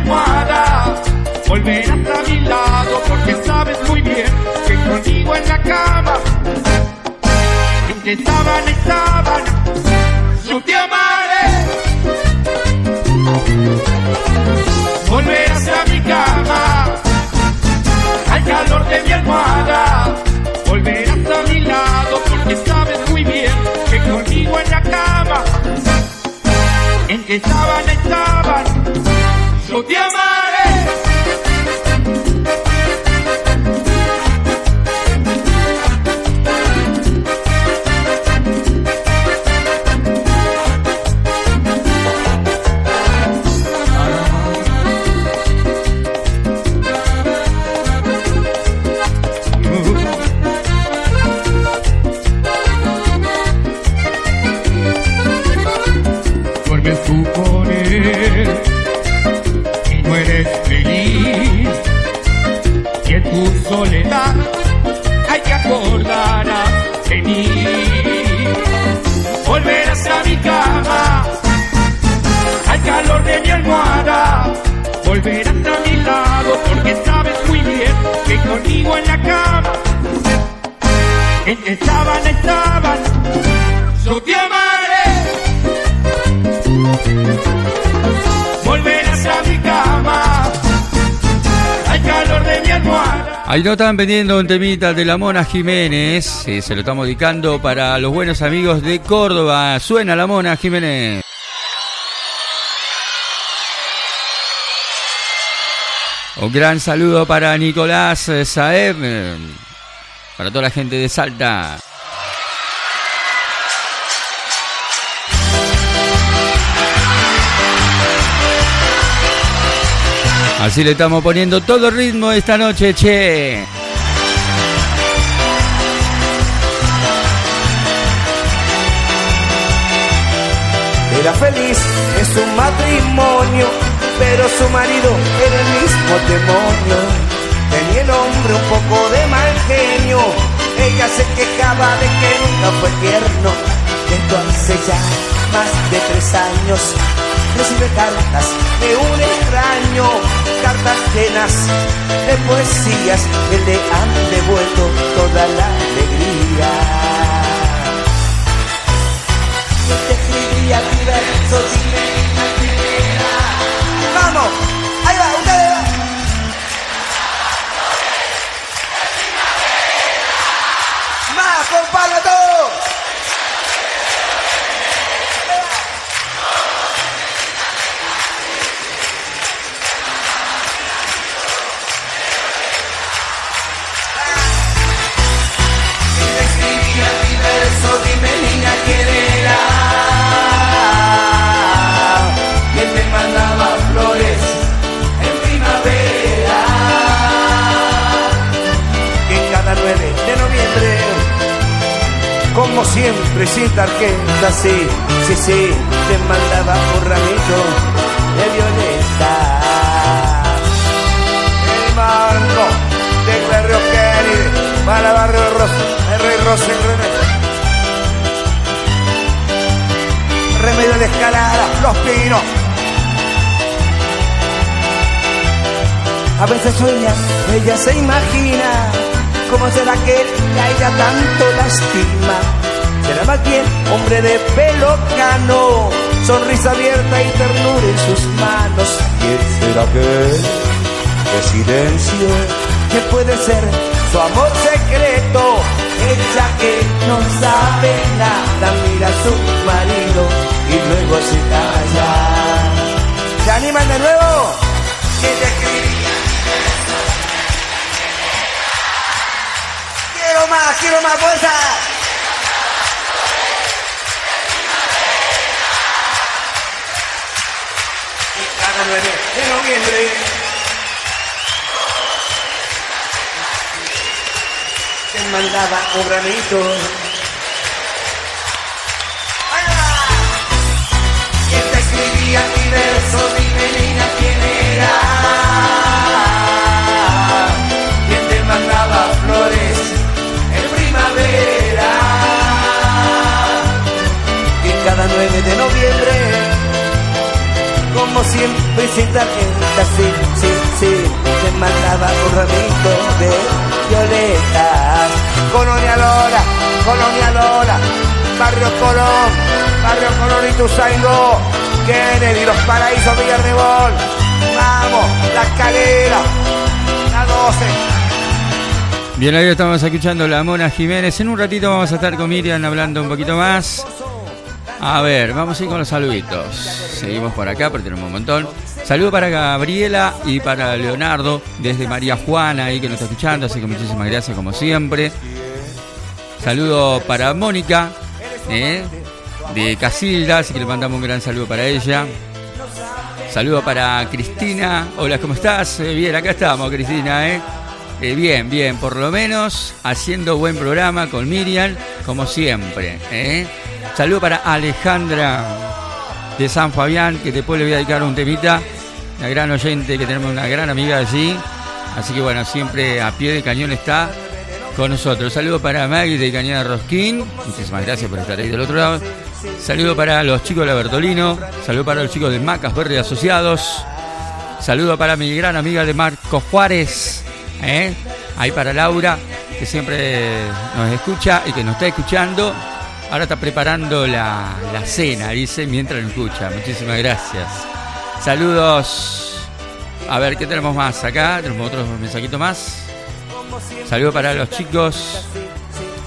mi almohada. Volverás a mi lado porque sabes muy bien que conmigo en la cama, entre sábana y sábana, yo te amaré. Volverás a mi cama al calor de mi almohada. Volverás a mi lado porque sabes muy bien que conmigo en la cama, entre sábana y sábana, yo te amaré. Feliz. Y en tu soledad hay que acordar de mí. Volverás a mi cama, al calor de mi almohada. Volverás a mi lado porque sabes muy bien que conmigo en la cama, entre sábana y sábana, yo te amaré. Volverás a mi Ahí no están vendiendo un temita de la Mona Jiménez. Sí, se lo estamos dedicando para los buenos amigos de Córdoba. Suena la Mona Jiménez. Un gran saludo para Nicolás eh, Saeb, eh, para toda la gente de Salta. Así le estamos poniendo todo ritmo esta noche, che. Era feliz en su matrimonio, pero su marido era el mismo demonio. Tenía el hombre un poco de mal genio, ella se quejaba de que nunca fue tierno. Entonces ya más de tres años recibe cartas de un extraño, cartas llenas de poesías que le han devuelto toda la alegría. Te escribía mi verso, dime ¡Vamos! Como siempre sin tarjeta, sí, sí, sí, te mandaba un ramito de violeta. El marco de barrio Kennedy para barrio Rosa, el rey Rosa en remedio. De escalada, los pinos. A veces sueña, ella se imagina cómo será que a ella tanto lastima. Será más bien hombre de pelo cano, sonrisa abierta y ternura en sus manos. ¿Quién será aquel de silencio que puede ser su amor secreto? Ella que no sabe nada, mira a su marido y luego así animan de nuevo? Que. Quiero más, quiero más fuerza. Cada 9 de noviembre te mandaba un granito. Y te escribía mi verso, dime niña quién era. Quien te mandaba flores en primavera. Y cada 9 de noviembre, como siempre sin tarjeta, sí, sí, sí, te mandaba un ramito de violetas. Colonia Lora, Colonia Lora, Barrio Colón, Barrio Colón y Tuzaingó, Kennedy, Los Paraísos, Villarrebol, vamos, La Escalera, la 12. Bien, ahí estamos escuchando la Mona Jiménez. En un ratito vamos a estar con Miriam hablando un poquito más. A ver, vamos a ir con los saluditos. Seguimos por acá, porque tenemos un montón. Saludo para Gabriela y para Leonardo, desde María Juana, ahí que nos está escuchando, así que muchísimas gracias como siempre. Saludo para Mónica, eh, de Casilda, así que le mandamos un gran saludo para ella. Saludo para Cristina. Hola, ¿cómo estás? Eh, bien, acá estamos, Cristina, ¿eh? Eh, bien, bien, por lo menos haciendo buen programa con Miriam, como siempre. Saludo para Alejandra de San Fabián, que después le voy a dedicar un temita. Una gran oyente, que tenemos una gran amiga allí. Así que bueno, siempre a pie de cañón está con nosotros. Saludo para Maggie de Cañada Rosquín. Muchísimas gracias por estar ahí del otro lado. Saludo para los chicos de la Bertolino. Saludo para los chicos de Macas Verde Asociados. Saludo para mi gran amiga de Marco Juárez. ¿eh? Ahí para Laura, que siempre nos escucha y que nos está escuchando. Ahora está preparando la, la cena, dice, mientras nos escucha. Muchísimas gracias. Saludos. A ver, ¿qué tenemos más acá? Tenemos otro mensajito más. Saludo para los chicos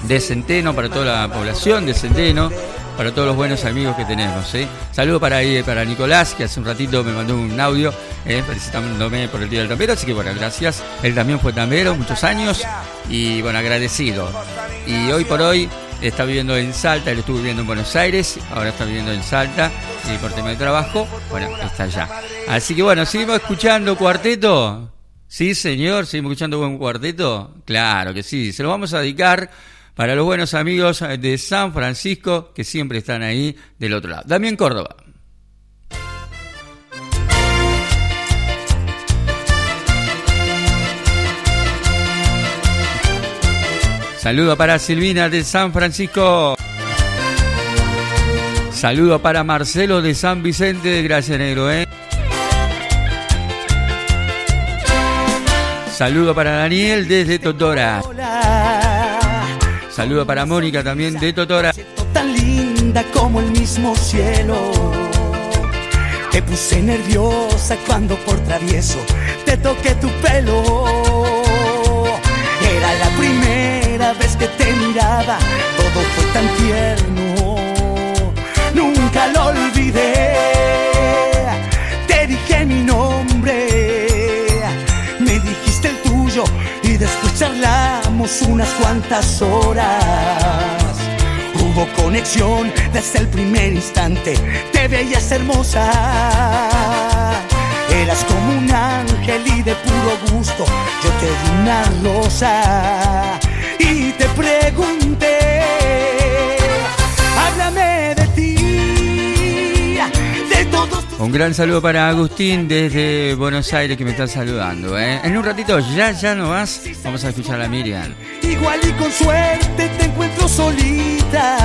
de Centeno, para toda la población de Centeno, para todos los buenos amigos que tenemos. ¿eh? Saludo para, para Nicolás, que hace un ratito me mandó un audio eh, felicitándome por el Día del Tambero, así que bueno, gracias. Él también fue tambero muchos años y bueno, agradecido. Y hoy por hoy está viviendo en Salta, él estuvo viviendo en Buenos Aires, ahora está viviendo en Salta y por tema de trabajo, bueno, está allá. Así que bueno, seguimos escuchando cuarteto. Sí, señor, seguimos escuchando buen cuarteto. Claro que sí, se lo vamos a dedicar para los buenos amigos de San Francisco que siempre están ahí del otro lado. Damián Córdoba. Saludo para Silvina de San Francisco. Saludo para Marcelo de San Vicente. Gracias, negro, ¿eh? Saludo para Daniel desde Totora. Saludo para Mónica también de Totora. tan linda como el mismo cielo. Te puse nerviosa cuando por travieso te toqué tu pelo. Era la primera vez que te miraba, todo fue tan tierno. Nunca lo olvidé. Te dije mi nombre, me dijiste el tuyo y después charlamos unas cuantas horas. Hubo conexión desde el primer instante, te veías hermosa. Eras como un ángel y de puro gusto, yo te di una rosa y te pregunté, háblame de ti, de todos Un gran saludo para Agustín desde Buenos Aires que me está saludando. ¿eh? En un ratito, ya, ya no más, vamos a escuchar a Miriam. Igual y con suerte te encuentro solita.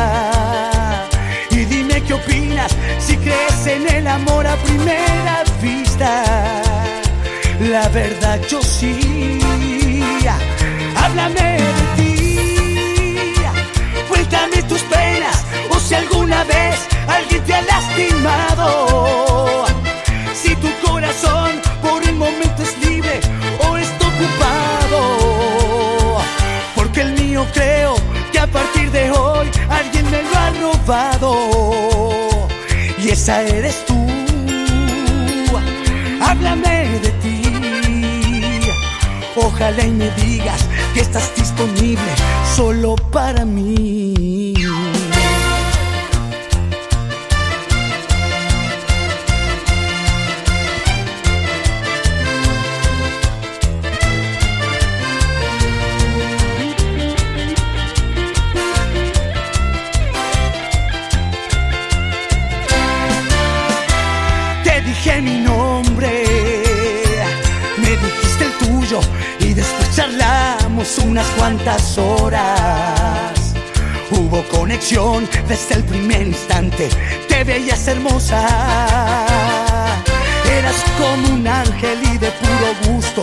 Y dime qué opinas si crees en el amor a primera vista. La verdad yo sí. Háblame. Cuéntame tus penas o si alguna vez alguien te ha lastimado. Si tu corazón por el momento es libre o está ocupado. Porque el mío creo que a partir de hoy alguien me lo ha robado. Y esa eres tú. háblame. Ojalá y me digas que estás disponible solo para mí. Unas cuantas horas. Hubo conexión desde el primer instante, te veías hermosa. Eras como un ángel y de puro gusto,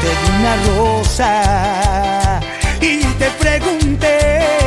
te di una rosa y te pregunté,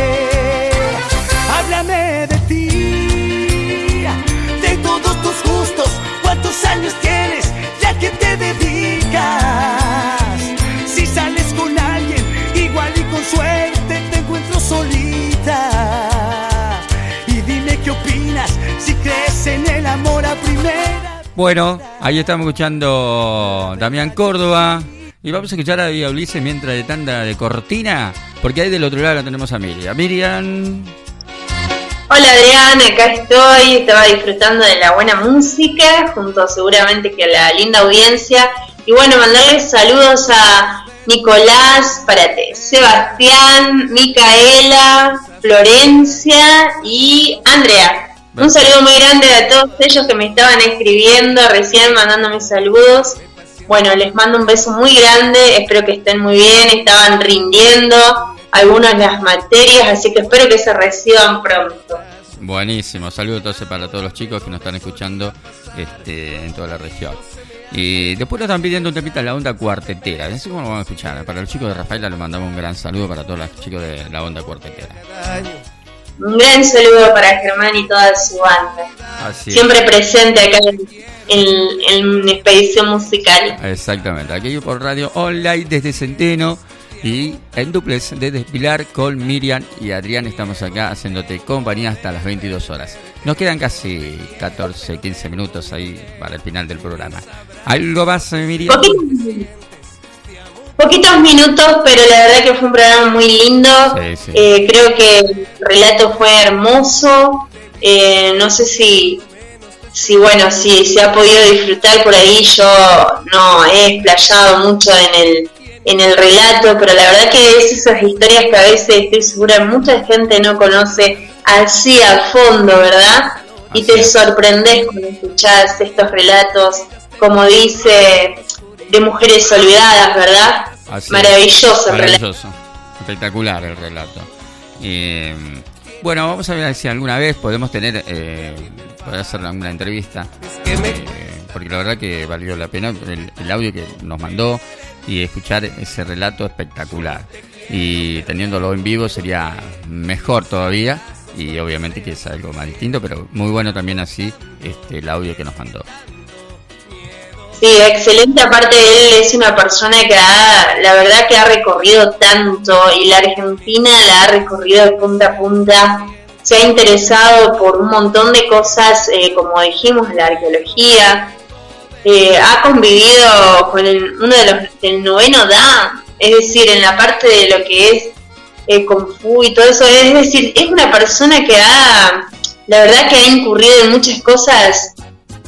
Bueno, ahí estamos escuchando Damián Córdoba. Y vamos a escuchar a Ulises mientras de tanda de cortina, porque ahí del otro lado tenemos a Miriam. Miriam, Hola Adrián, acá estoy, estaba disfrutando de la buena música, junto seguramente que a la linda audiencia. Y bueno, mandarles saludos a Nicolás, párate, Sebastián, Micaela, Florencia y Andrea. Un saludo muy grande a todos ellos que me estaban escribiendo recién, mandándome saludos. Bueno, les mando un beso muy grande, espero que estén muy bien, estaban rindiendo algunas de las materias, así que espero que se reciban pronto. buenísimo. Saludos entonces para todos los chicos que nos están escuchando este, en toda la región. Y después nos están pidiendo un temita de la onda cuartetera. No sé cómo lo vamos a escuchar. Para los chicos de Rafaela le mandamos un gran saludo para todos los chicos de la onda cuartetera. Un gran saludo para Germán y toda su banda. Así es. Siempre presente acá en, en- en Expedición Musical. Exactamente, aquí por radio online desde Centeno y en duplex desde Pilar con Miriam y Adrián estamos acá haciéndote compañía hasta las 22 horas. Nos quedan casi 14, 15 minutos ahí para el final del programa. ¿Algo más, Miriam? Poquitos, poquitos minutos, pero la verdad que fue un programa muy lindo. Sí, sí. Eh, creo que el relato fue hermoso. Eh, no sé si, si bueno, si se ha podido disfrutar por ahí. Yo no he explayado mucho en el, en el relato, pero la verdad que es esas historias que a veces estoy segura mucha gente no conoce así a fondo, ¿verdad? Y te sorprendes cuando escuchás estos relatos, como dice, de mujeres olvidadas, ¿verdad? Así. Maravilloso. Maravilloso. Espectacular el relato. Eh, bueno, vamos a ver si alguna vez podemos tener, eh, poder hacer alguna entrevista. eh, porque la verdad que valió la pena el, el audio que nos mandó y escuchar ese relato espectacular. Y teniéndolo en vivo sería mejor todavía. Y obviamente que es algo más distinto, pero muy bueno también así este, el audio que nos mandó. Sí, excelente. Aparte, él es una persona que ha, la verdad que ha recorrido tanto y la Argentina la ha recorrido de punta a punta. Se ha interesado por un montón de cosas, eh, como dijimos, la arqueología. Eh, ha convivido con el- uno de los del noveno Dan, es decir, en la parte de lo que es eh, Kung Fu y todo eso. Es decir, es una persona que ha, la verdad que ha incurrido en muchas cosas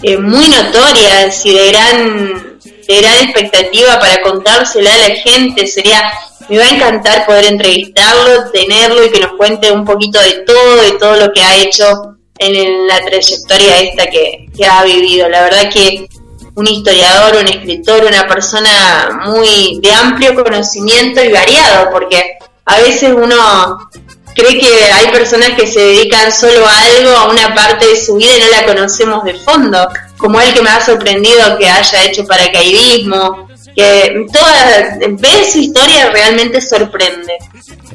eh, muy notorias y de gran, de gran expectativa para contársela a la gente. Sería, me va a encantar poder entrevistarlo, tenerlo y que nos cuente un poquito de todo, de todo lo que ha hecho en la trayectoria esta que, que ha vivido. La verdad que un historiador, un escritor, una persona muy de amplio conocimiento y variado, porque a veces uno cree que hay personas que se dedican solo a algo, a una parte de su vida y no la conocemos de fondo, como el que me ha sorprendido que haya hecho paracaidismo, que toda, ver su historia realmente sorprende.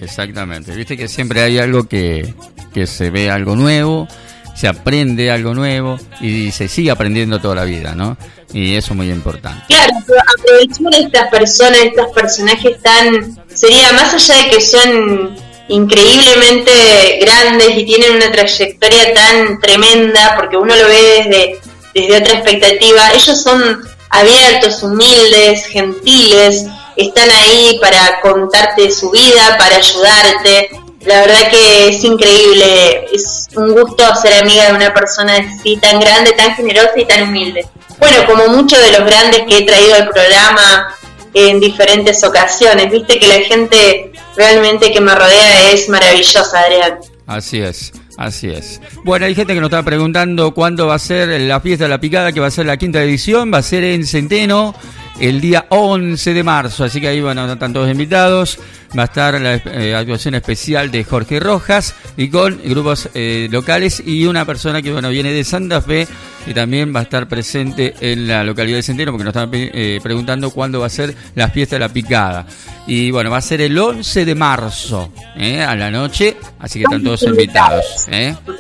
Exactamente. Viste que siempre hay algo que, que se ve algo nuevo, se aprende algo nuevo y se sigue aprendiendo toda la vida, ¿no? Y eso es muy importante. Claro, aprovechar estas personas, estos personajes tan, sería más allá de que son increíblemente grandes y tienen una trayectoria tan tremenda, porque uno lo ve desde, desde otra expectativa, ellos son abiertos, humildes, gentiles, están ahí para contarte su vida, para ayudarte. La verdad que es increíble, es un gusto ser amiga de una persona así tan grande, tan generosa y tan humilde. Bueno, como muchos de los grandes que he traído al programa en diferentes ocasiones, viste que la gente realmente que me rodea es maravillosa, Adrián. Así es. Así es. Bueno, hay gente que nos está preguntando cuándo va a ser la fiesta de la picada, que va a ser la quinta edición, va a ser en Centeno el día 11 de marzo, así que ahí bueno, están todos invitados. Va a estar la eh, actuación especial de Jorge Rojas y con grupos eh, locales y una persona que bueno viene de Santa Fe y también va a estar presente en la localidad de Centeno porque nos están eh, preguntando cuándo va a ser la fiesta de la picada. Y bueno, va a ser el 11 de marzo a la noche, así que están todos invitados.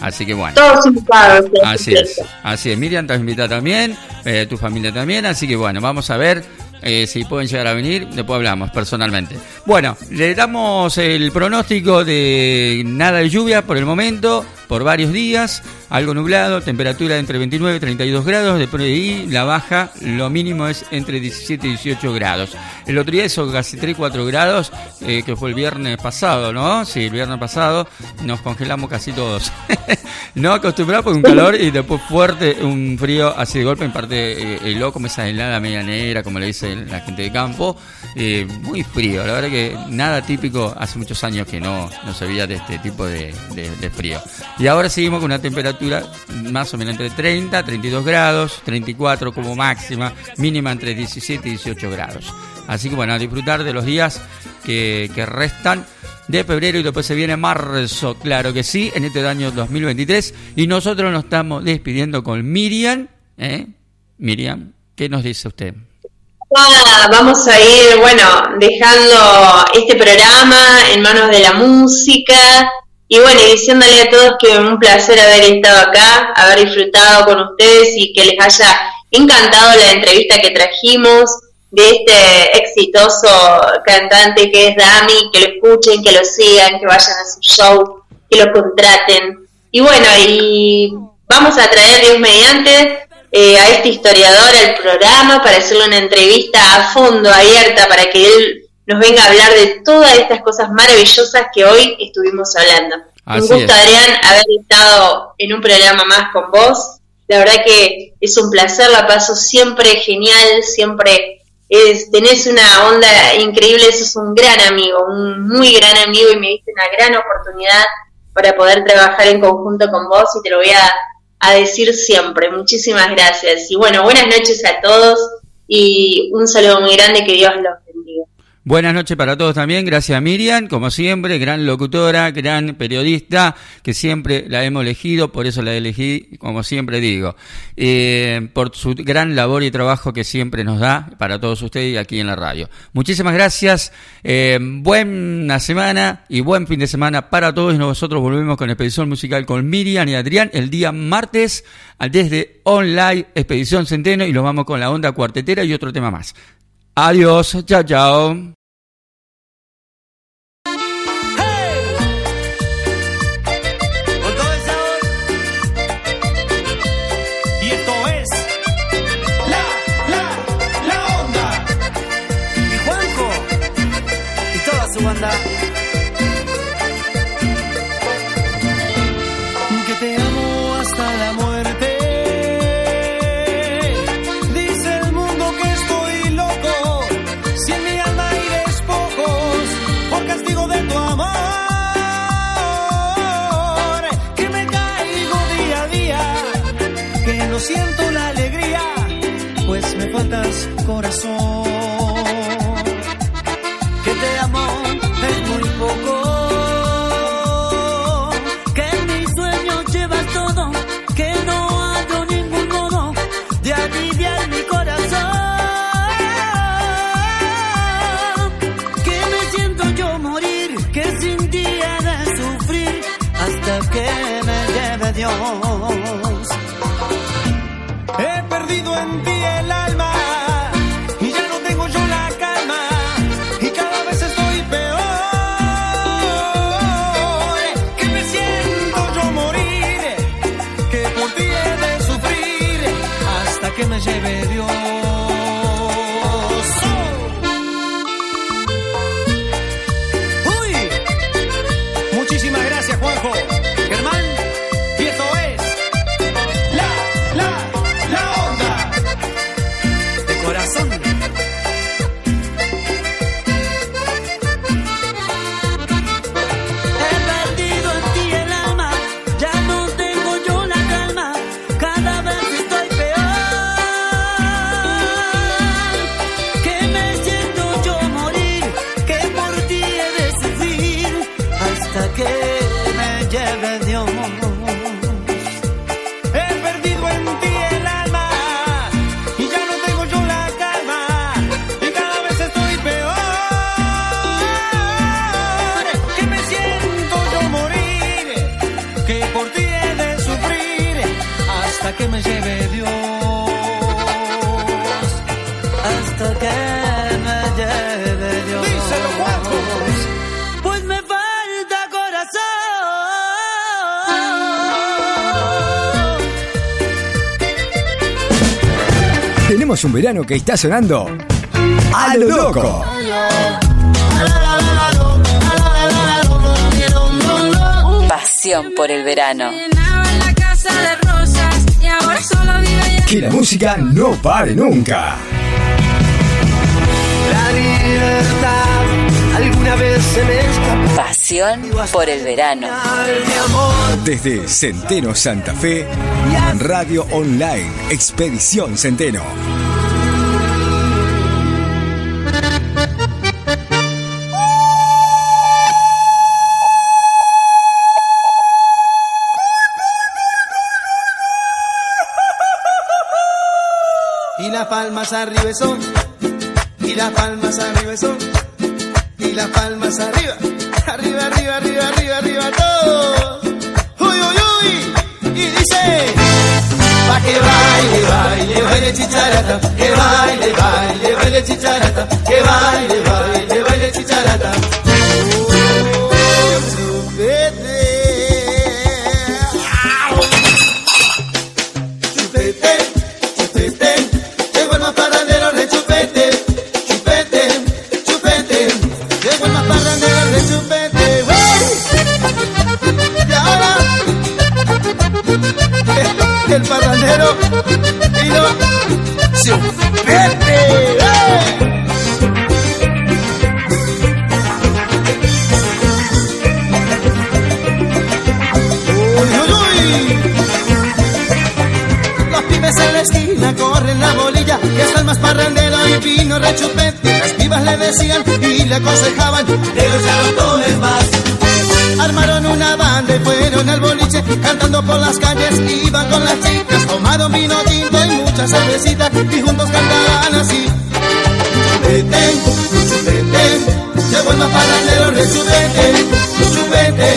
Así que bueno. Todos invitados. Así es, así es. Miriam, estás invitada también, tu familia también, así que bueno, vamos a ver eh, si pueden llegar a venir, después hablamos personalmente. Bueno, le damos el pronóstico de nada de lluvia por el momento, por varios días, algo nublado, temperatura entre 29 y 32 grados, después de ahí la baja, lo mínimo es entre 17 y 18 grados. El otro día eso casi 3-4 grados, eh, que fue el viernes pasado, ¿no? Sí, el viernes pasado nos congelamos casi todos. *laughs* no acostumbrado por un calor y después fuerte, un frío así de golpe, en parte eh, loco, esa helada media negra, como le dice la gente de campo. Eh, muy frío, la verdad que nada típico, hace muchos años que no, no se veía de este tipo de, frío. Y ahora seguimos con una temperatura más o menos entre 30, 32 grados, 34 como máxima, mínima entre 17 y 18 grados. Así que bueno, a disfrutar de los días que, restan de febrero y después se viene marzo, claro que sí, en este año 2023. Y nosotros nos estamos despidiendo con Miriam. ¿eh? Miriam, ¿qué nos dice usted? vamos a ir, bueno, dejando este programa en manos de la música y bueno, diciéndole a todos que un placer haber estado acá, haber disfrutado con ustedes y que les haya encantado la entrevista que trajimos de este exitoso cantante que es Dami, que lo escuchen, que lo sigan, que vayan a su show, que lo contraten. Y bueno, y vamos a traer Dios mediante eh, a este historiador al programa para hacerle una entrevista a fondo, abierta, para que él nos venga a hablar de todas estas cosas maravillosas que hoy estuvimos hablando. un gusto, Adrián, haber estado en un programa más con vos. La verdad que es un placer, la paso siempre genial, siempre es, tenés una onda increíble, es un gran amigo, un muy gran amigo y me diste una gran oportunidad para poder trabajar en conjunto con vos y te lo voy a a decir siempre. Muchísimas gracias. Y bueno, buenas noches a todos y un saludo muy grande, que Dios los. Buenas noches para todos también, gracias a Miriam, como siempre, gran locutora, gran periodista, que siempre la hemos elegido, por eso la elegí, como siempre digo, eh, por su gran labor y trabajo que siempre nos da para todos ustedes aquí en la radio. Muchísimas gracias, eh, buena semana y buen fin de semana para todos. Nosotros volvemos con Expedición Musical con Miriam y Adrián el día martes desde Online Expedición Centeno y los vamos con la onda cuartetera y otro tema más. Adiós, chao, chao. Corazón. Que te amo es muy poco. Que en mis sueños llevas todo. Que no hallo ningún modo de aliviar mi corazón. Que me siento yo morir. Que sin ti he de sufrir hasta que me lleve Dios. He perdido en ti verano que está sonando a lo loco. Pasión por el verano. Que la música no pare nunca. La libertad alguna vez se me escapó. Pasión por el verano. Desde Centeno Santa Fe, Radio Online, Expedición Centeno. Las palmas arriba son, y las palmas arriba son, y las palmas arriba, arriba, arriba, arriba, arriba, arriba, todo. Uy, uy, uy, y dice, pa' que baile, baile, baile chicharata, que baile, baile, baile chicharata, que baile, baile, baile chicharata. Más parrandero y vino rechupete Las pibas le decían y le aconsejaban Pero ya no tomes más Armaron una banda y fueron al boliche Cantando por las calles. Iban con las chicas Tomaron vino tinto y mucha cervecita Y juntos cantaban así. Chupete, chupete Llegó el más parrandero rechupete Chupete,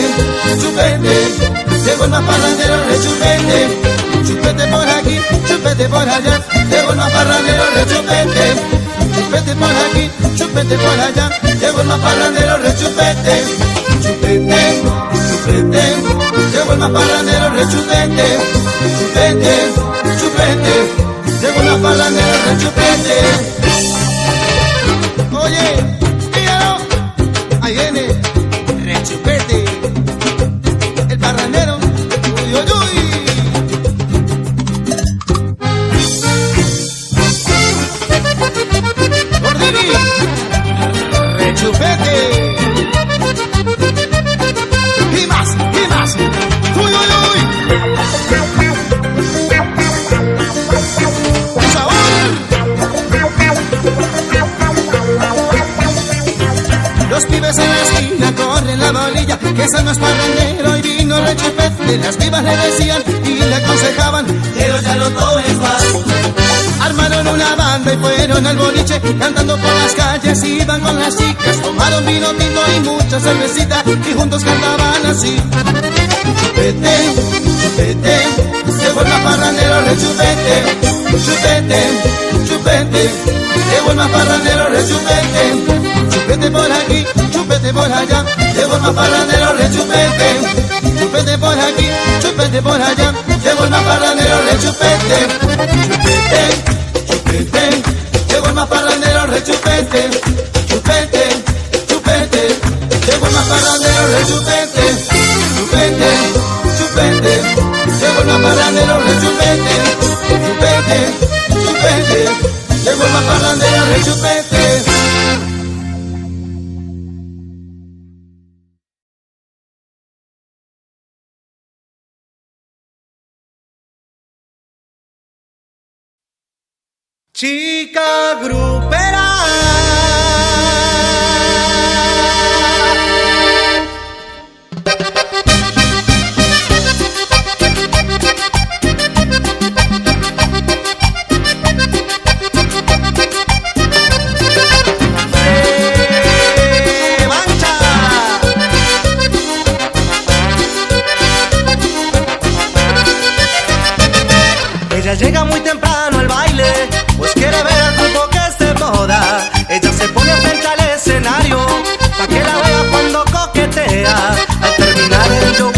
chupete Llegó el más parrandero rechupete Chupete por aquí, chupete por allá, rechupete. Chupete por aquí, chupete por allá, llegó el más parrandero rechupete. Chupete, chupete, llegó el más parrandero rechupete. Chupete, chupete, llegó el más parrandero rechupete. Iban con las chicas Tomaron vino tinto y mucha cervecita Y juntos cantaban así. Chupete, chupete Llegó el más parrandero rechupete Chupete, chupete Llegó el más parrandero rechupete Chupete. Por aquí, chupete por allá Llegó el más parrandero rechupete Chupete por aquí, chupete por allá parrandero rechupete Chupete, chupete Llegó el parrandero rechupete Chupete, chupete Llegó el parrandero rechupete Chica grupera.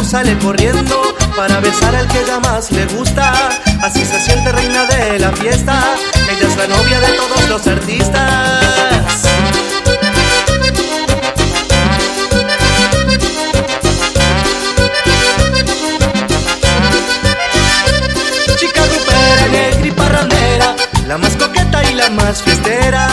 sale corriendo para besar al que ella más le gusta. Así se siente reina de la fiesta. Ella es la novia de todos los artistas. Chica grupera, negra y parrandera, la más coqueta y la más fiestera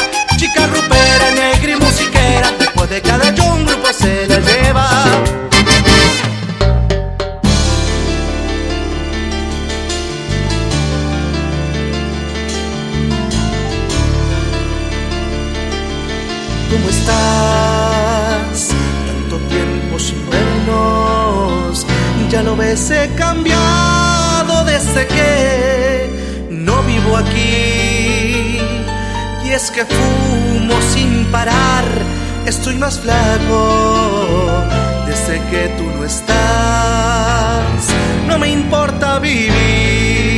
he cambiado desde que no vivo aquí. Y es que fumo sin parar, estoy más flaco desde que tú no estás. No me importa vivir.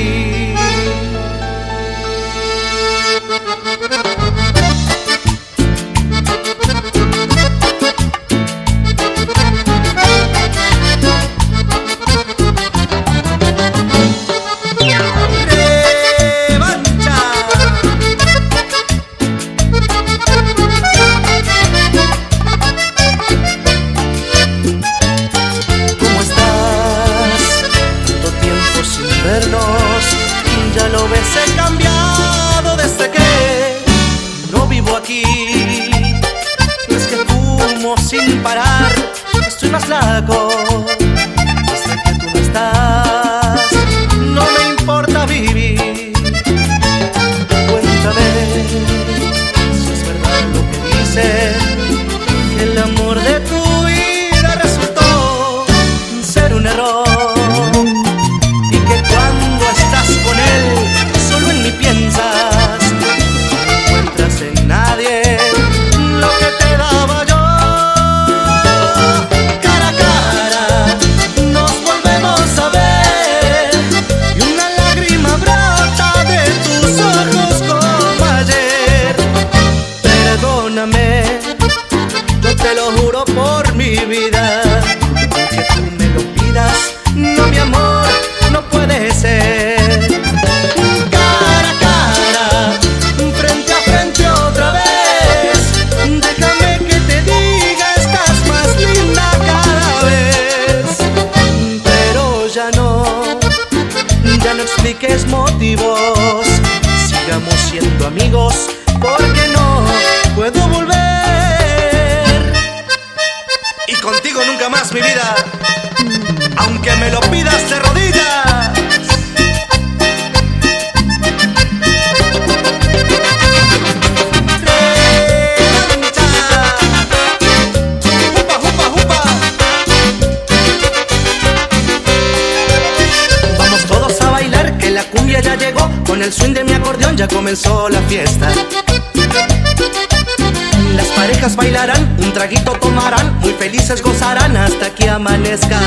felices gozarán hasta que amanezca.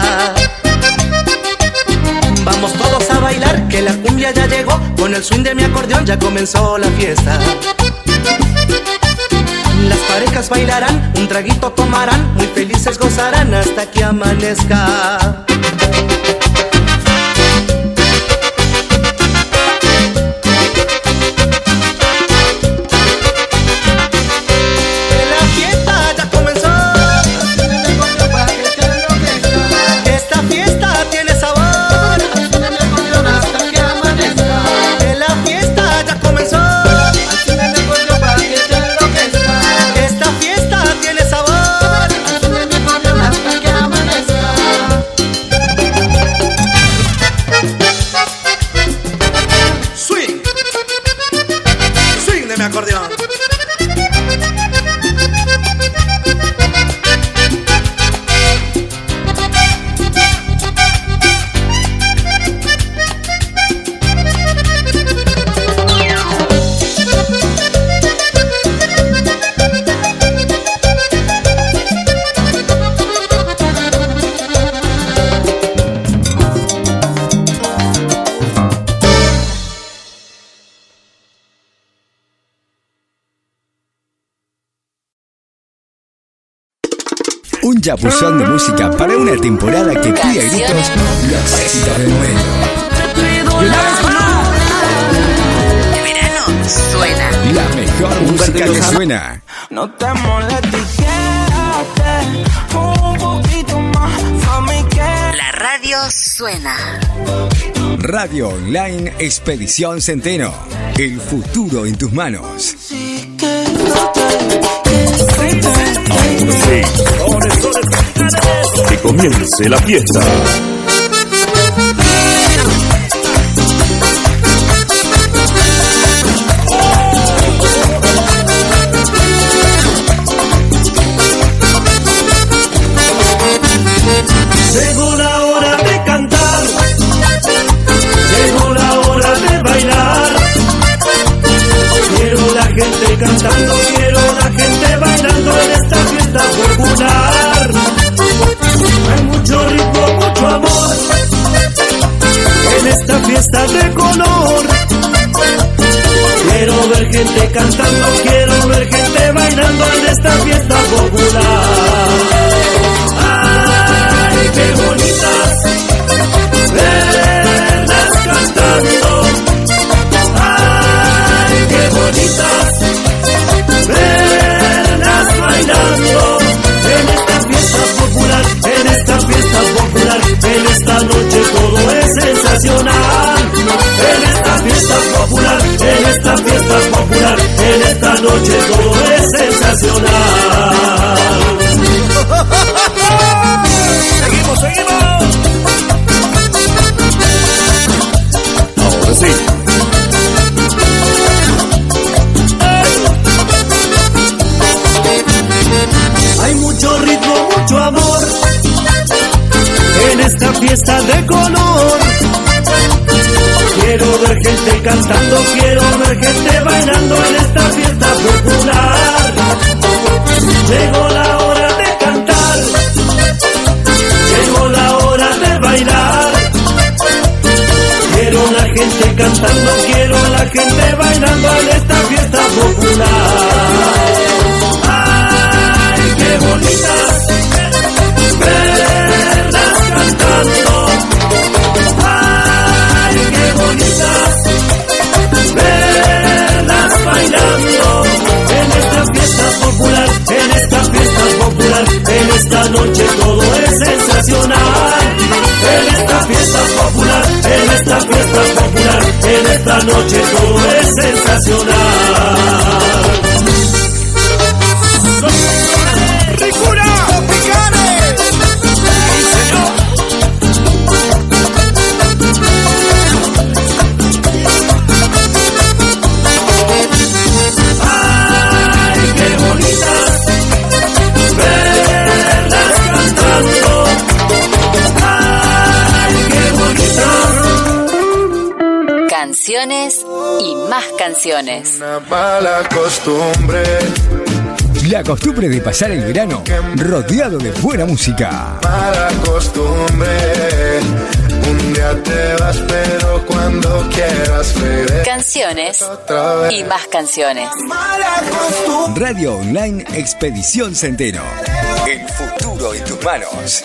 Vamos todos a bailar, que la cumbia ya llegó, con el swing de mi acordeón ya comenzó la fiesta. Las parejas bailarán, un traguito tomarán, muy felices gozarán hasta que amanezca. Chapuzón de música para una temporada que pide gritos los éxitos del verano suena. La mejor música que suena. No te molestes, quédate un poquito más. Mami, que La radio suena. Radio Online Expedición Centeno. El futuro en tus manos. Que comience la fiesta. Gente cantando, quiero ver gente bailando en esta fiesta popular. ¡Ay, qué bonitas! Verlas cantando. ¡Ay, qué bonitas! Verlas bailando. En esta fiesta popular, en esta fiesta popular, en esta noche todo es sensacional. Esta noche todo es sensacional. Seguimos, seguimos. Ahora sí. Hay mucho ritmo, mucho amor en esta fiesta de color. Quiero ver gente cantando, quiero ver gente bailando en gente bailando en esta fiesta popular. ¡Ay, qué bonitas! Verlas cantando. ¡Ay, qué bonitas! Verlas bailando. En esta fiesta popular, en esta fiesta popular, en esta noche todo es sensacional. En esta fiesta popular, en esta fiesta popular, en esta noche todo es sensacional. Canciones y más canciones. mala costumbre. La costumbre de pasar el verano rodeado de buena música. Mala costumbre. Un día te vas, pero cuando quieras regresar. Canciones y más canciones. Radio Online Expedición Centeno. El futuro en tus manos.